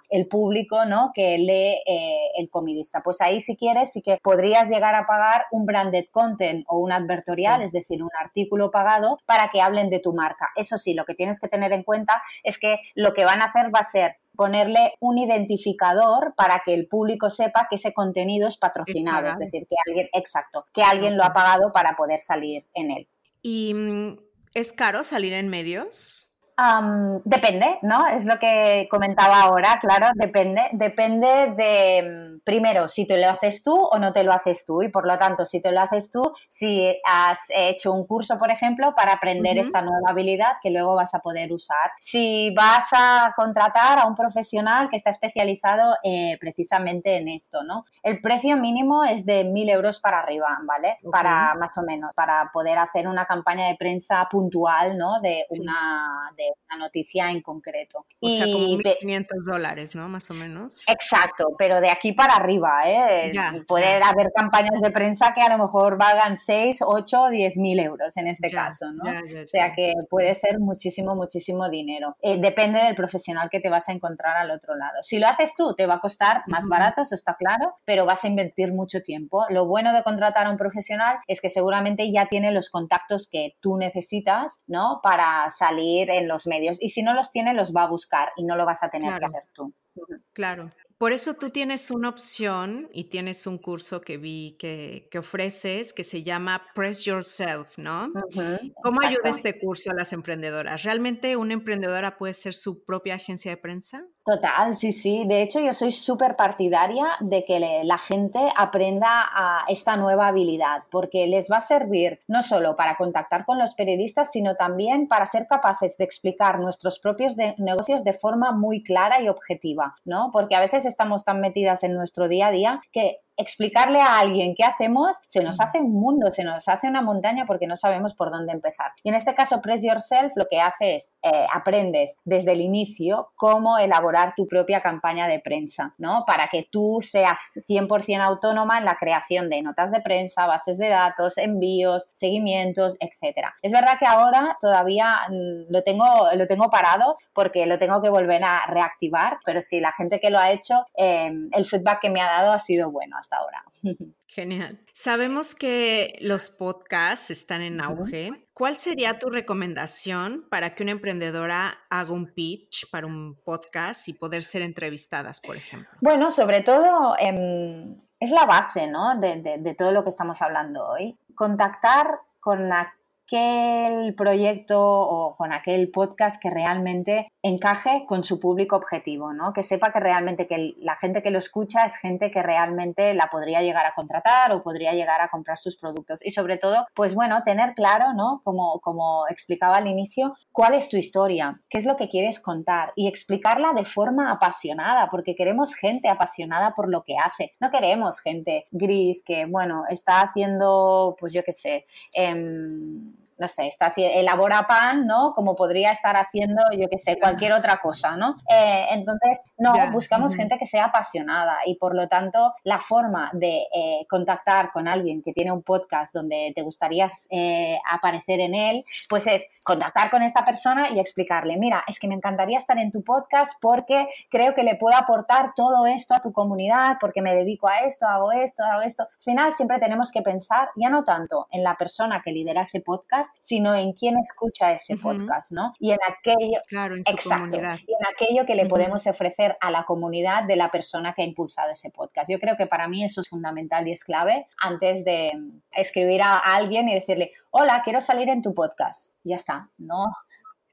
el público, ¿no? Que lee eh, el comidista. Pues ahí si quieres sí que podrías llegar a pagar un branded content o un advertorial, es decir, un artículo pagado para que hablen de tu marca. Eso sí, lo que tienes que tener en cuenta es que lo que van a hacer va a ser ponerle un identificador para que el público sepa que ese contenido es patrocinado, es, decir, que alguien, exacto, que alguien lo ha pagado para poder salir en él. ¿Y mm, es caro salir en medios? Depende, ¿no? Es lo que comentaba ahora, claro, depende. Depende de, mm, primero, si te lo haces tú o no te lo haces tú. Y por lo tanto, si te lo haces tú, si has hecho un curso, por ejemplo, para aprender esta nueva habilidad que luego vas a poder usar. Si vas a contratar a un profesional que está especializado eh, precisamente en esto, ¿no? El precio mínimo es de mil euros para arriba, ¿vale? Para más o menos, para poder hacer una campaña de prensa puntual, ¿no? De una, de una noticia en concreto. O sea, como 1.500 dólares, ¿no? Más o menos. Exacto, pero de aquí para arriba, ¿eh? Puede haber campañas de prensa que a lo mejor valgan 6, 8, 10 mil euros en este caso, ¿no? o sea que puede ser muchísimo, muchísimo dinero. Eh, depende del profesional que te vas a encontrar al otro lado. Si lo haces tú, te va a costar más barato, eso está claro, pero vas a invertir mucho tiempo. Lo bueno de contratar a un profesional es que seguramente ya tiene los contactos que tú necesitas, ¿no? Para salir en los medios. Y si no los tiene, los va a buscar y no lo vas a tener que hacer tú. Claro. Por eso tú tienes una opción y tienes un curso que vi que, ofreces que se llama Press Yourself, ¿no? ¿Cómo ayuda este curso a las emprendedoras? ¿Realmente una emprendedora puede ser su propia agencia de prensa? Total, sí, sí. De hecho, yo soy súper partidaria de que la gente aprenda a esta nueva habilidad, porque les va a servir no solo para contactar con los periodistas, sino también para ser capaces de explicar nuestros propios negocios de forma muy clara y objetiva, ¿no? Porque a veces estamos tan metidas en nuestro día a día que explicarle a alguien qué hacemos se nos hace un mundo, se nos hace una montaña porque no sabemos por dónde empezar. Y en este caso, Press Yourself lo que hace es eh, aprendes desde el inicio cómo elaborar tu propia campaña de prensa, ¿no? Para que tú seas 100% autónoma en la creación de notas de prensa, bases de datos, envíos, seguimientos, etcétera. Es verdad que ahora todavía mm, lo tengo, lo tengo parado porque lo tengo que volver a reactivar, pero sí, la gente que lo ha hecho, eh, el feedback que me ha dado ha sido bueno ahora. Genial. Sabemos que los podcasts están en auge. ¿Cuál sería tu recomendación para que una emprendedora haga un pitch para un podcast y poder ser entrevistadas, por ejemplo? Bueno, sobre todo em, es la base ¿no? de, de todo lo que estamos hablando hoy. Contactar con la aquel proyecto o con aquel podcast que realmente encaje con su público objetivo, ¿no? Que sepa que realmente que la gente que lo escucha es gente que realmente la podría llegar a contratar o podría llegar a comprar sus productos. Y sobre todo, pues bueno, tener claro, ¿no? Como, como explicaba al inicio, cuál es tu historia, qué es lo que quieres contar y explicarla de forma apasionada, porque queremos gente apasionada por lo que hace. No queremos gente gris que, bueno, está haciendo, pues yo qué sé, eh, no sé, está, elabora pan, ¿no? Como podría estar haciendo, yo qué sé, cualquier otra cosa, ¿no? Eh, entonces, no, buscamos gente que sea apasionada y por lo tanto la forma de eh, contactar con alguien que tiene un podcast donde te gustaría eh, aparecer en él, pues es contactar con esta persona y explicarle, mira, es que me encantaría estar en tu podcast porque creo que le puedo aportar todo esto a tu comunidad, porque me dedico a esto, hago esto, hago esto. Al final siempre tenemos que pensar ya no tanto en la persona que lidera ese podcast, sino en quién escucha ese podcast, ¿no? Y en aquello, claro, en exacto, y en aquello que le podemos ofrecer a la comunidad de la persona que ha impulsado ese podcast. Yo creo que para mí eso es fundamental y es clave antes de escribir a alguien y decirle, hola, quiero salir en tu podcast. Ya está, no,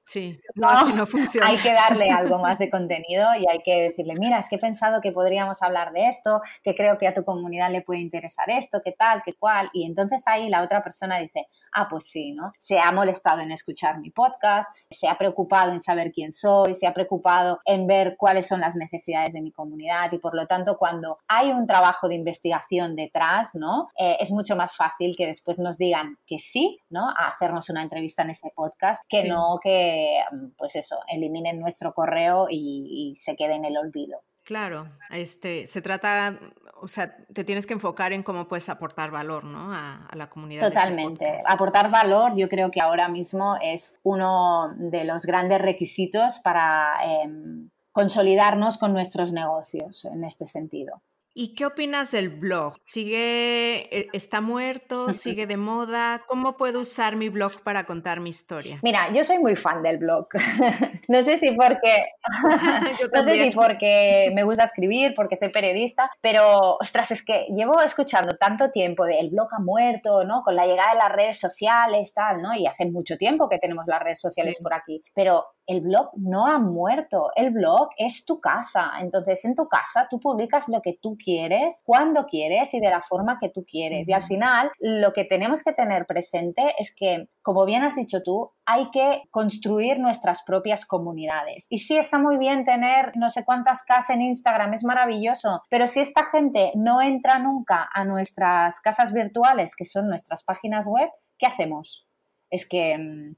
Sí, no, así no funciona. Hay que darle algo más de contenido y hay que decirle, mira, es que he pensado que podríamos hablar de esto, que creo que a tu comunidad le puede interesar esto, qué tal, qué cual. Y entonces ahí la otra persona dice, ah, pues sí, ¿no? Se ha molestado en escuchar mi podcast, se ha preocupado en saber quién soy, se ha preocupado en ver cuáles son las necesidades de mi comunidad y por lo tanto cuando hay un trabajo de investigación detrás, ¿no? Eh, es mucho más fácil que después nos digan que sí, ¿no? A hacernos una entrevista en ese podcast, que no que, pues eso, eliminen nuestro correo y, y se quede en el olvido. Claro, este, se trata, o sea, te tienes que enfocar en cómo puedes aportar valor, ¿no? A, la comunidad. Totalmente. aportar valor, yo creo que ahora mismo es uno de los grandes requisitos para em, consolidarnos con nuestros negocios en este sentido. ¿Y qué opinas del blog? ¿Sigue, e, está muerto? ¿Sigue de moda? ¿Cómo puedo usar mi blog para contar mi historia? Mira, yo soy muy fan del blog. no sé si porque, no sé si porque me gusta escribir, porque soy periodista, pero ostras, es que llevo escuchando tanto tiempo de el blog ha muerto, ¿no? Con la llegada de las redes sociales, tal, ¿no? Y hace mucho tiempo que tenemos las redes sociales por aquí, pero el blog no ha muerto, el blog es tu casa. Entonces, en tu casa tú publicas lo que tú quieres, cuando quieres y de la forma que tú quieres. Y al final, lo que tenemos que tener presente es que, como bien has dicho tú, hay que construir nuestras propias comunidades. Y sí, está muy bien tener no sé cuántas casas en Instagram, es maravilloso, pero si esta gente no entra nunca a nuestras casas virtuales, que son nuestras páginas web, ¿qué hacemos? Es que mm,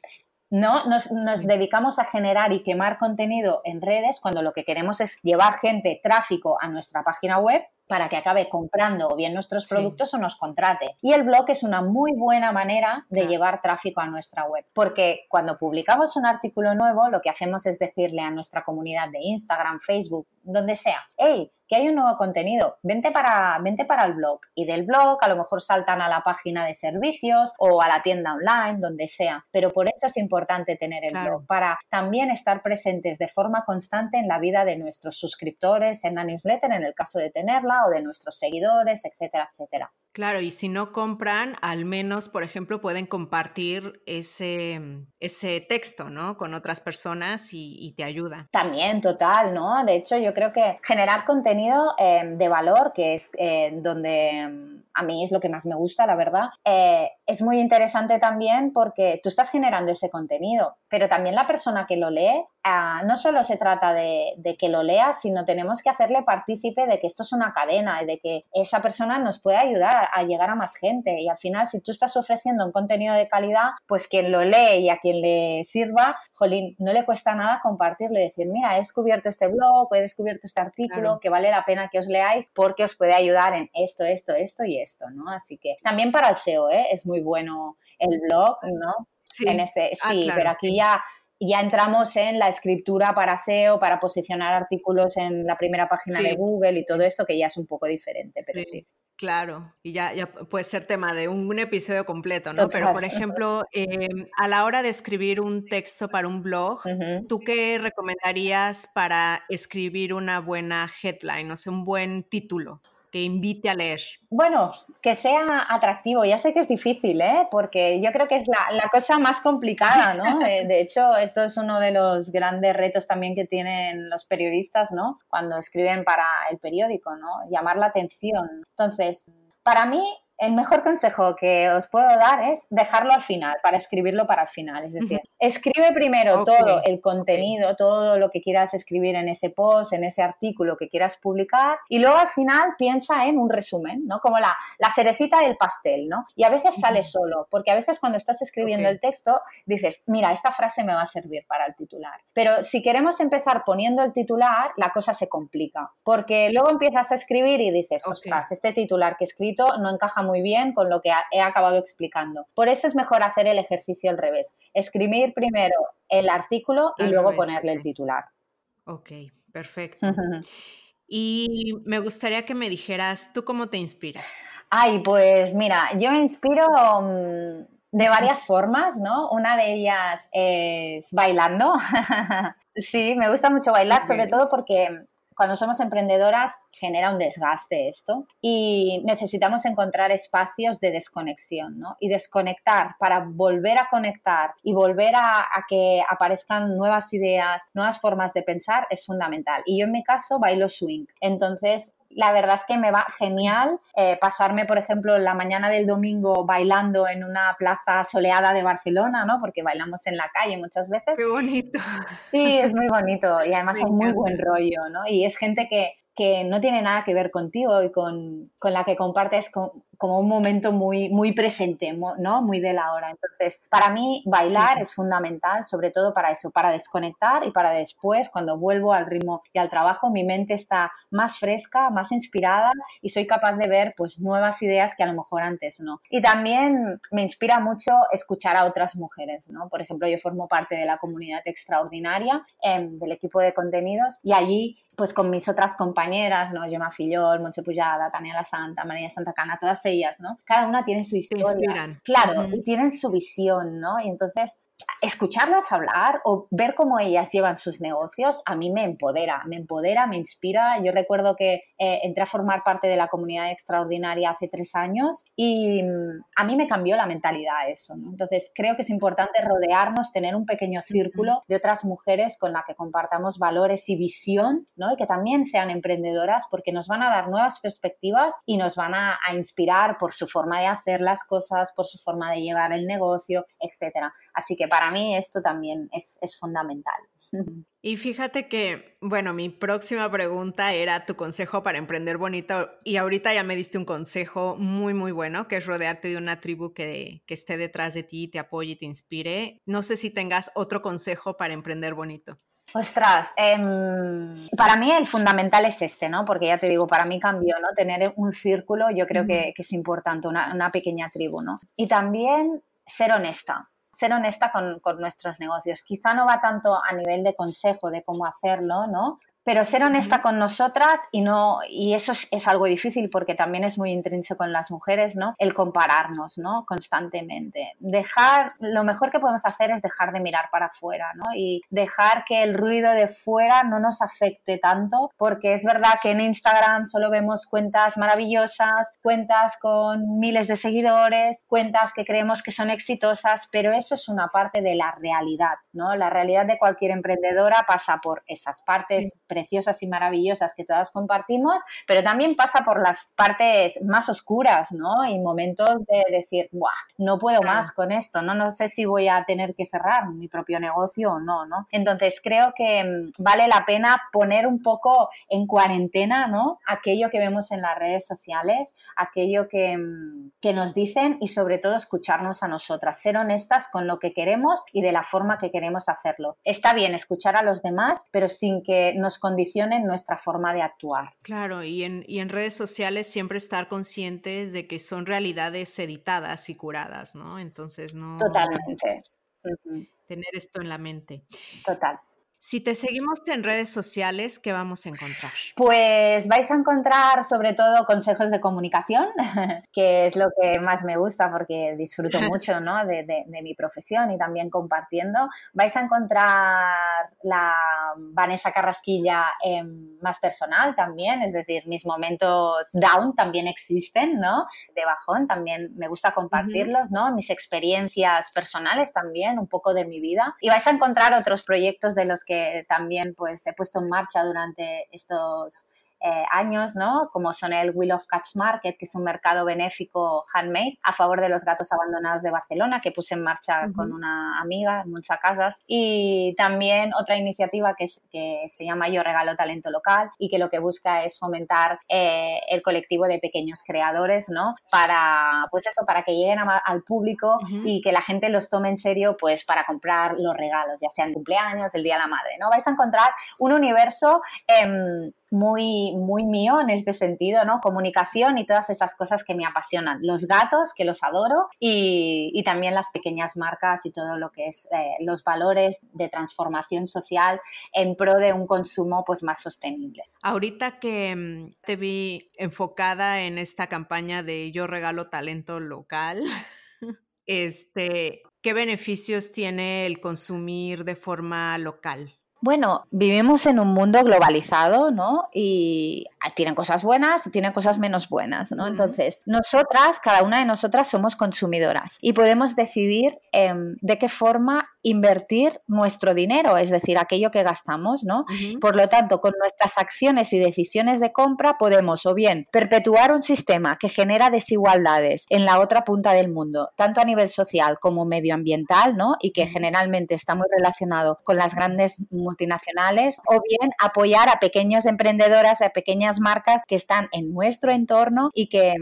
¿no? Nos, dedicamos a generar y quemar contenido en redes cuando lo que queremos es llevar gente, tráfico a nuestra página web para que acabe comprando o bien nuestros productos o nos contrate. Y el blog es una muy buena manera de llevar tráfico a nuestra web, porque cuando publicamos un artículo nuevo, lo que hacemos es decirle a nuestra comunidad de Instagram, Facebook, donde sea, hey, que hay un nuevo contenido, vente para, vente para el blog. Y del blog a lo mejor saltan a la página de servicios o a la tienda online, donde sea. Pero por eso es importante tener el blog, para también estar presentes de forma constante en la vida de nuestros suscriptores, en la newsletter, en el caso de tenerla, o de nuestros seguidores, etcétera, etcétera. Claro, y si no compran, al menos, por ejemplo, pueden compartir ese, ese texto, ¿no? Con otras personas y, te ayuda. También, total, ¿no? De hecho, yo creo que generar contenido eh, de valor, que es eh, donde mm, a mí es lo que más me gusta, la verdad, eh, es muy interesante también porque tú estás generando ese contenido, pero también la persona que lo lee, ah, no solo se trata de, de, que lo lea, sino tenemos que hacerle partícipe de que esto es una cadena y de que esa persona nos puede ayudar a llegar a más gente. Y al final, si tú estás ofreciendo un contenido de calidad, pues quien lo lee y a quien le sirva, jolín, no le cuesta nada compartirlo y decir, mira, he descubierto este blog, he descubierto este artículo, que vale la pena que os leáis porque os puede ayudar en esto, esto, esto y esto, ¿no? Así que también para el SEO, ¿eh? Es muy bueno el blog, ¿no? Sí, en este, ah, sí pero aquí ya ya entramos en la escritura para SEO, para posicionar artículos en la primera página de Google y todo esto, que ya es un poco diferente, pero sí. Claro, y ya, ya puede ser tema de un, episodio completo, ¿no? Pero, por ejemplo, em, a la hora de escribir un texto para un blog, ¿tú qué recomendarías para escribir una buena headline, o sea, un buen título? Que invite a leer? Bueno, que sea atractivo. Ya sé que es difícil, ¿eh? porque yo creo que es la, cosa más complicada, ¿no? De, hecho, esto es uno de los grandes retos también que tienen los periodistas, ¿no? Cuando escriben para el periódico, ¿no? Llamar la atención. Entonces, para mí el mejor consejo que os puedo dar es dejarlo al final, para escribirlo para el final. Es decir, escribe primero todo el contenido, todo lo que quieras escribir en ese post, en ese artículo que quieras publicar, y luego al final piensa en un resumen, ¿no? Como la, la cerecita del pastel, ¿no? Y a veces sale solo, porque a veces cuando estás escribiendo el texto dices, mira, esta frase me va a servir para el titular. Pero si queremos empezar poniendo el titular, la cosa se complica, porque luego empiezas a escribir y dices, ostras, este titular que he escrito no encaja muy bien con lo que he acabado explicando. Por eso es mejor hacer el ejercicio al revés. Escribir primero el artículo y luego ponerle el titular. Ok, perfecto. y me gustaría que me dijeras, ¿tú cómo te inspiras? Ay, pues mira, yo me inspiro mm, de varias formas, ¿no? Una de ellas es bailando. sí, me gusta mucho bailar, sobre todo porque cuando somos emprendedoras genera un desgaste esto y necesitamos encontrar espacios de desconexión, ¿no? Y desconectar para volver a conectar y volver a, que aparezcan nuevas ideas, nuevas formas de pensar es fundamental. Y yo en mi caso bailo swing. Entonces la verdad es que me va genial eh, pasarme, por ejemplo, la mañana del domingo bailando en una plaza soleada de Barcelona, ¿no? Porque bailamos en la calle muchas veces. Qué bonito. Sí, es muy bonito y además hay muy buen rollo, ¿no? Y es gente que, que no tiene nada que ver contigo y con, con la que compartes con, como un momento muy, muy presente, ¿no? Muy de la hora. Entonces, para mí bailar es fundamental, sobre todo para eso, para desconectar y para después, cuando vuelvo al ritmo y al trabajo, mi mente está más fresca, más inspirada y soy capaz de ver pues nuevas ideas que a lo mejor antes no. Y también me inspira mucho escuchar a otras mujeres, ¿no? Por ejemplo, yo formo parte de la comunidad extraordinaria em, del equipo de contenidos y allí pues con mis otras compañeras, ¿no? Gemma Fillol, Montse Pujada, Tania La Santa, María Santa Cana, todas ellas, ¿no? Cada una tiene su historia. Claro, y tienen su visión, ¿no? Y entonces escucharlas hablar o ver cómo ellas llevan sus negocios, a mí me empodera, me empodera, me inspira. Yo recuerdo que eh, entré a formar parte de la comunidad extraordinaria hace tres años y mm, a mí me cambió la mentalidad eso. Entonces, creo que es importante rodearnos, tener un pequeño círculo de otras mujeres con las que compartamos valores y visión, ¿no? Y que también sean emprendedoras porque nos van a dar nuevas perspectivas y nos van a, a inspirar por su forma de hacer las cosas, por su forma de llevar el negocio, etcétera. Así que para mí esto también es, es fundamental. Y fíjate que, bueno, mi próxima pregunta era tu consejo para emprender bonito y ahorita ya me diste un consejo muy, muy bueno, que es rodearte de una tribu que, que esté detrás de ti, te apoye y te inspire. No sé si tengas otro consejo para emprender bonito. Ostras, em, para mí el fundamental es este, ¿no? Porque ya te digo, para mí cambió, ¿no? Tener un círculo yo creo que, que es importante, una, una, pequeña tribu, ¿no? Y también ser honesta ser honesta con, con, nuestros negocios. Quizá no va tanto a nivel de consejo de cómo hacerlo, ¿no? Pero ser honesta con nosotras y no y eso es, algo difícil porque también es muy intrínseco en las mujeres no el compararnos no constantemente. Dejar lo mejor que podemos hacer es dejar de mirar para afuera no y dejar que el ruido de fuera no nos afecte tanto porque es verdad que en Instagram solo vemos cuentas maravillosas cuentas con miles de seguidores cuentas que creemos que son exitosas pero eso es una parte de la realidad no la realidad de cualquier emprendedora pasa por esas partes preciosas y maravillosas que todas compartimos, pero también pasa por las partes más oscuras, ¿no? Y momentos de decir, ¡buah! No puedo más con esto, ¿no? No sé si voy a tener que cerrar mi propio negocio o no, ¿no? Entonces creo que mm, vale la pena poner un poco en cuarentena, ¿no? Aquello que vemos en las redes sociales, aquello que, mm, que nos dicen y sobre todo escucharnos a nosotras, ser honestas con lo que queremos y de la forma que queremos hacerlo. Está bien escuchar a los demás, pero sin que nos condicionen nuestra forma de actuar. Claro, y en, y en redes sociales siempre estar conscientes de que son realidades editadas y curadas, ¿no? Entonces, no. Totalmente. Tener esto en la mente. Total. Si te seguimos en redes sociales, ¿qué vamos a encontrar? Pues vais a encontrar sobre todo consejos de comunicación, que es lo que más me gusta porque disfruto mucho ¿no? de, de, mi profesión y también compartiendo. Vais a encontrar la Vanessa Carrasquilla más personal también, es decir, mis momentos down también existen, ¿no? De bajón también me gusta compartirlos, ¿no? Mis experiencias personales también, un poco de mi vida. Y vais a encontrar otros proyectos de los que que también pues he puesto en marcha durante estos eh, años, ¿no? Como son el Will of Cats Market, que es un mercado benéfico handmade a favor de los gatos abandonados de Barcelona, que puse en marcha con una amiga en muchas casas. Y también otra iniciativa que, es, que se llama Yo Regalo Talento Local y que lo que busca es fomentar eh, el colectivo de pequeños creadores, ¿no? Para, pues eso, para que lleguen al público y que la gente los tome en serio, pues para comprar los regalos, ya sean cumpleaños, el Día de la Madre, ¿no? Vais a encontrar un universo eh, muy, muy mío en este sentido, ¿no? Comunicación y todas esas cosas que me apasionan. Los gatos, que los adoro, y, también las pequeñas marcas y todo lo que es eh, los valores de transformación social en pro de un consumo pues, más sostenible. Ahorita que mm, te vi enfocada en esta campaña de Yo regalo talento local, este, ¿qué beneficios tiene el consumir de forma local? Bueno, vivimos en un mundo globalizado, ¿no? Y tienen cosas buenas tienen cosas menos buenas, ¿no? Entonces, nosotras, cada una de nosotras somos consumidoras y podemos decidir em, de qué forma invertir nuestro dinero, es decir, aquello que gastamos, ¿no? Por lo tanto, con nuestras acciones y decisiones de compra podemos o bien perpetuar un sistema que genera desigualdades en la otra punta del mundo, tanto a nivel social como medioambiental, ¿no? Y que generalmente está muy relacionado con las grandes multinacionales, o bien apoyar a pequeños emprendedoras, a pequeñas marcas que están en nuestro entorno y que,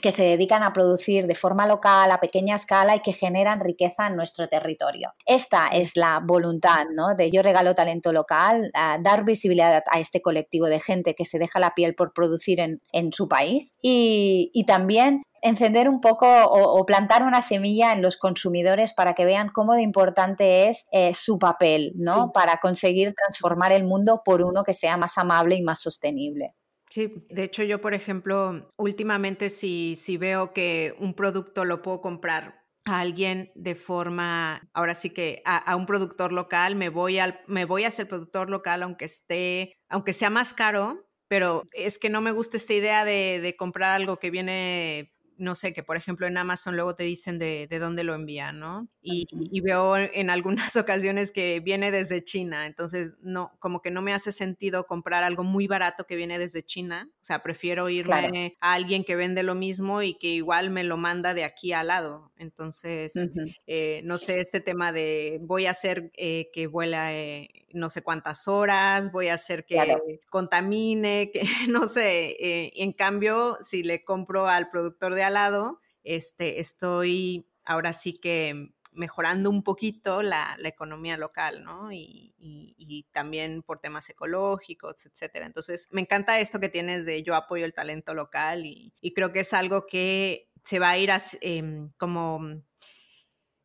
que se dedican a producir de forma local, a pequeña escala y que generan riqueza en nuestro territorio. Esta es la voluntad ¿no? de Yo Regalo Talento Local, dar visibilidad a este colectivo de gente que se deja la piel por producir en, en su país y, y también encender un poco o, plantar una semilla en los consumidores para que vean cómo de importante es eh, su papel, ¿no? Para conseguir transformar el mundo por uno que sea más amable y más sostenible. Sí, de hecho yo, por ejemplo, últimamente si, si veo que un producto lo puedo comprar a alguien de forma, ahora sí que a, un productor local, me voy, al, me voy a ser productor local aunque esté, aunque sea más caro, pero es que no me gusta esta idea de, de comprar algo que viene no sé, que por ejemplo en Amazon luego te dicen de, dónde lo envían, ¿no? Y, veo en algunas ocasiones que viene desde China, entonces no, como que no me hace sentido comprar algo muy barato que viene desde China, o sea, prefiero irme a alguien que vende lo mismo y que igual me lo manda de aquí al lado, entonces, eh, no sé, este tema de voy a hacer eh, que vuela eh, no sé cuántas horas, voy a hacer que contamine, que no sé, en cambio, si le compro al productor de lado, este, estoy ahora sí que mejorando un poquito la, economía local, ¿no? Y, también por temas ecológicos, etcétera. Entonces, me encanta esto que tienes de yo apoyo el talento local y, creo que es algo que se va a ir em, como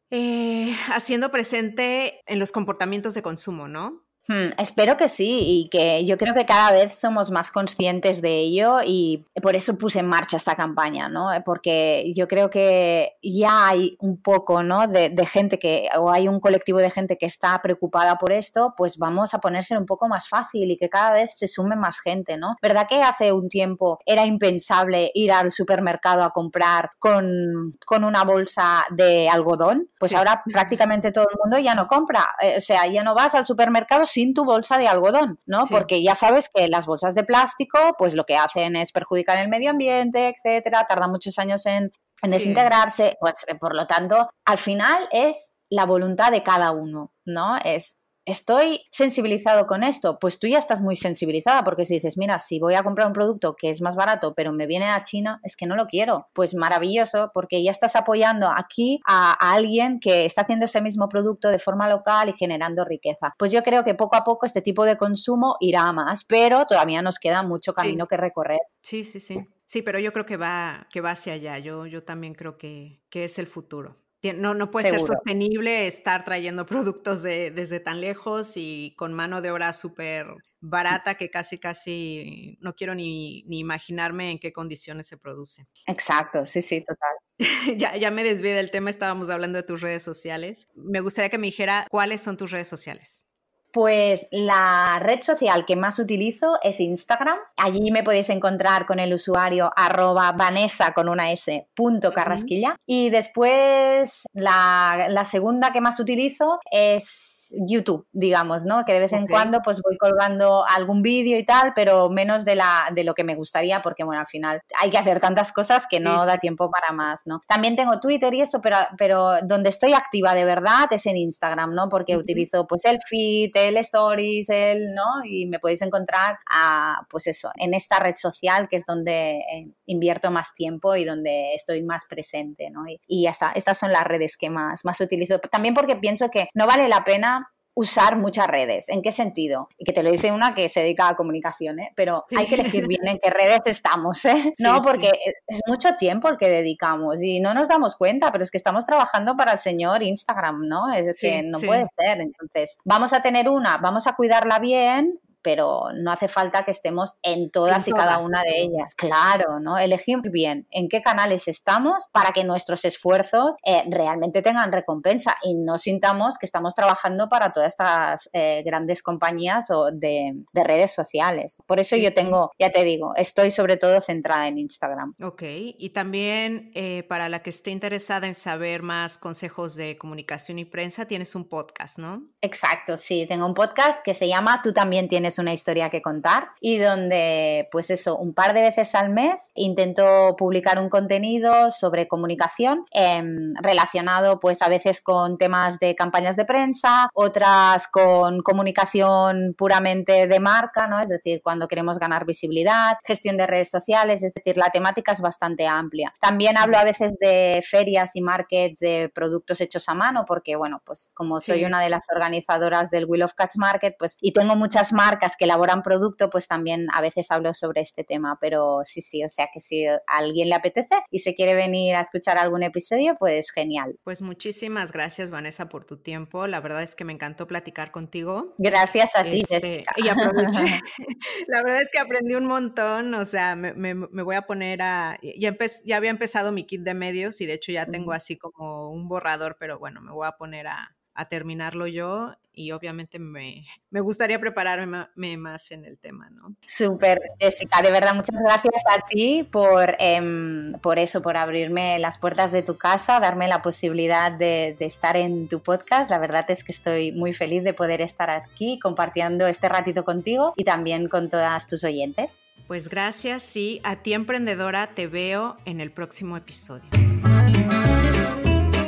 eh, haciendo presente en los comportamientos de consumo, ¿no? Hmm, espero que sí y que yo creo que cada vez somos más conscientes de ello y por eso puse en marcha esta campaña, ¿no? Porque yo creo que ya hay un poco, ¿no? De, gente que, o hay un colectivo de gente que está preocupada por esto, pues vamos a ponerse un poco más fácil y que cada vez se sume más gente, ¿no? ¿Verdad que hace un tiempo era impensable ir al supermercado a comprar con, una bolsa de algodón? Pues ahora prácticamente todo el mundo ya no compra, eh, o sea, ya no vas al supermercado sin tu bolsa de algodón, ¿no? Porque ya sabes que las bolsas de plástico, pues lo que hacen es perjudicar el medio ambiente, etcétera, tardan muchos años en, desintegrarse, pues por lo tanto, al final es la voluntad de cada uno, ¿no? Es estoy sensibilizado con esto, pues tú ya estás muy sensibilizada porque si dices, mira, si voy a comprar un producto que es más barato pero me viene a China, es que no lo quiero. Pues maravilloso porque ya estás apoyando aquí a, alguien que está haciendo ese mismo producto de forma local y generando riqueza. Pues yo creo que poco a poco este tipo de consumo irá a más, pero todavía nos queda mucho camino que recorrer. Sí, sí, sí. Sí, pero yo creo que va, que va hacia allá. Yo, yo también creo que, que es el futuro. No, no puede ser sostenible estar trayendo productos de, desde tan lejos y con mano de obra súper barata que casi, casi no quiero ni, ni, imaginarme en qué condiciones se produce. Exacto, sí, sí, total. ya, ya me desvié del tema, estábamos hablando de tus redes sociales. Me gustaría que me dijera cuáles son tus redes sociales. Pues la red social que más utilizo es Instagram. Allí me podéis encontrar con el usuario arroba vanessa con una s punto carrasquilla. Y después la, la segunda que más utilizo es YouTube, digamos, ¿no? Que de vez en cuando pues voy colgando algún vídeo y tal, pero menos de, la, de lo que me gustaría porque, bueno, al final hay que hacer tantas cosas que no da tiempo para más, ¿no? También tengo Twitter y eso, pero, pero donde estoy activa de verdad es en Instagram, ¿no? Porque utilizo pues el feed, el stories, el, ¿no? Y me podéis encontrar a, pues eso, en esta red social que es donde eh, invierto más tiempo y donde estoy más presente, ¿no? Y, y ya está, estas son las redes que más, más utilizo. También porque pienso que no vale la pena usar muchas redes. ¿En qué sentido? Y que te lo dice una que se dedica a comunicación, ¿eh? pero hay que elegir bien en qué redes estamos, ¿eh? no, porque es mucho tiempo el que dedicamos y no nos damos cuenta, pero es que estamos trabajando para el señor Instagram, ¿no? Es que no puede ser. Entonces, vamos a tener una, vamos a cuidarla bien, pero no hace falta que estemos en todas y cada una de ellas. Claro, ¿no? Elegir bien en qué canales estamos para que nuestros esfuerzos eh, realmente tengan recompensa y no sintamos que estamos trabajando para todas estas eh, grandes compañías o de, redes sociales. Por eso yo tengo, ya te digo, estoy sobre todo centrada en Instagram. Ok, y también eh, para la que esté interesada en saber más consejos de comunicación y prensa, tienes un podcast, ¿no? Exacto, sí, tengo un podcast que se llama Tú también tienes una historia que contar y donde, pues eso, un par de veces al mes intento publicar un contenido sobre comunicación em, relacionado pues a veces con temas de campañas de prensa, otras con comunicación puramente de marca, ¿no? Es decir, cuando queremos ganar visibilidad, gestión de redes sociales, es decir, la temática es bastante amplia. También hablo a veces de ferias y markets de productos hechos a mano porque, bueno, pues como soy una de las organizadoras del Will of Catch Market, pues y tengo muchas marcas marcas que elaboran producto, pues también a veces hablo sobre este tema, pero sí, sí, o sea que si a alguien le apetece y se quiere venir a escuchar algún episodio, pues genial. Pues muchísimas gracias, Vanessa, por tu tiempo. La verdad es que me encantó platicar contigo. Gracias a ti, este, Jessica. Y aproveché. La verdad es que aprendí un montón, o sea, me, voy a poner a... Ya, ya había empezado mi kit de medios y de hecho ya tengo así como un borrador, pero bueno, me voy a poner a, a terminarlo yo y obviamente me, me gustaría prepararme más en el tema, ¿no? Súper, Jessica, de verdad, muchas gracias a ti por, em, por eso, por abrirme las puertas de tu casa, darme la posibilidad de, de, estar en tu podcast. La verdad es que estoy muy feliz de poder estar aquí compartiendo este ratito contigo y también con todas tus oyentes. Pues gracias, sí, a ti emprendedora te veo en el próximo episodio.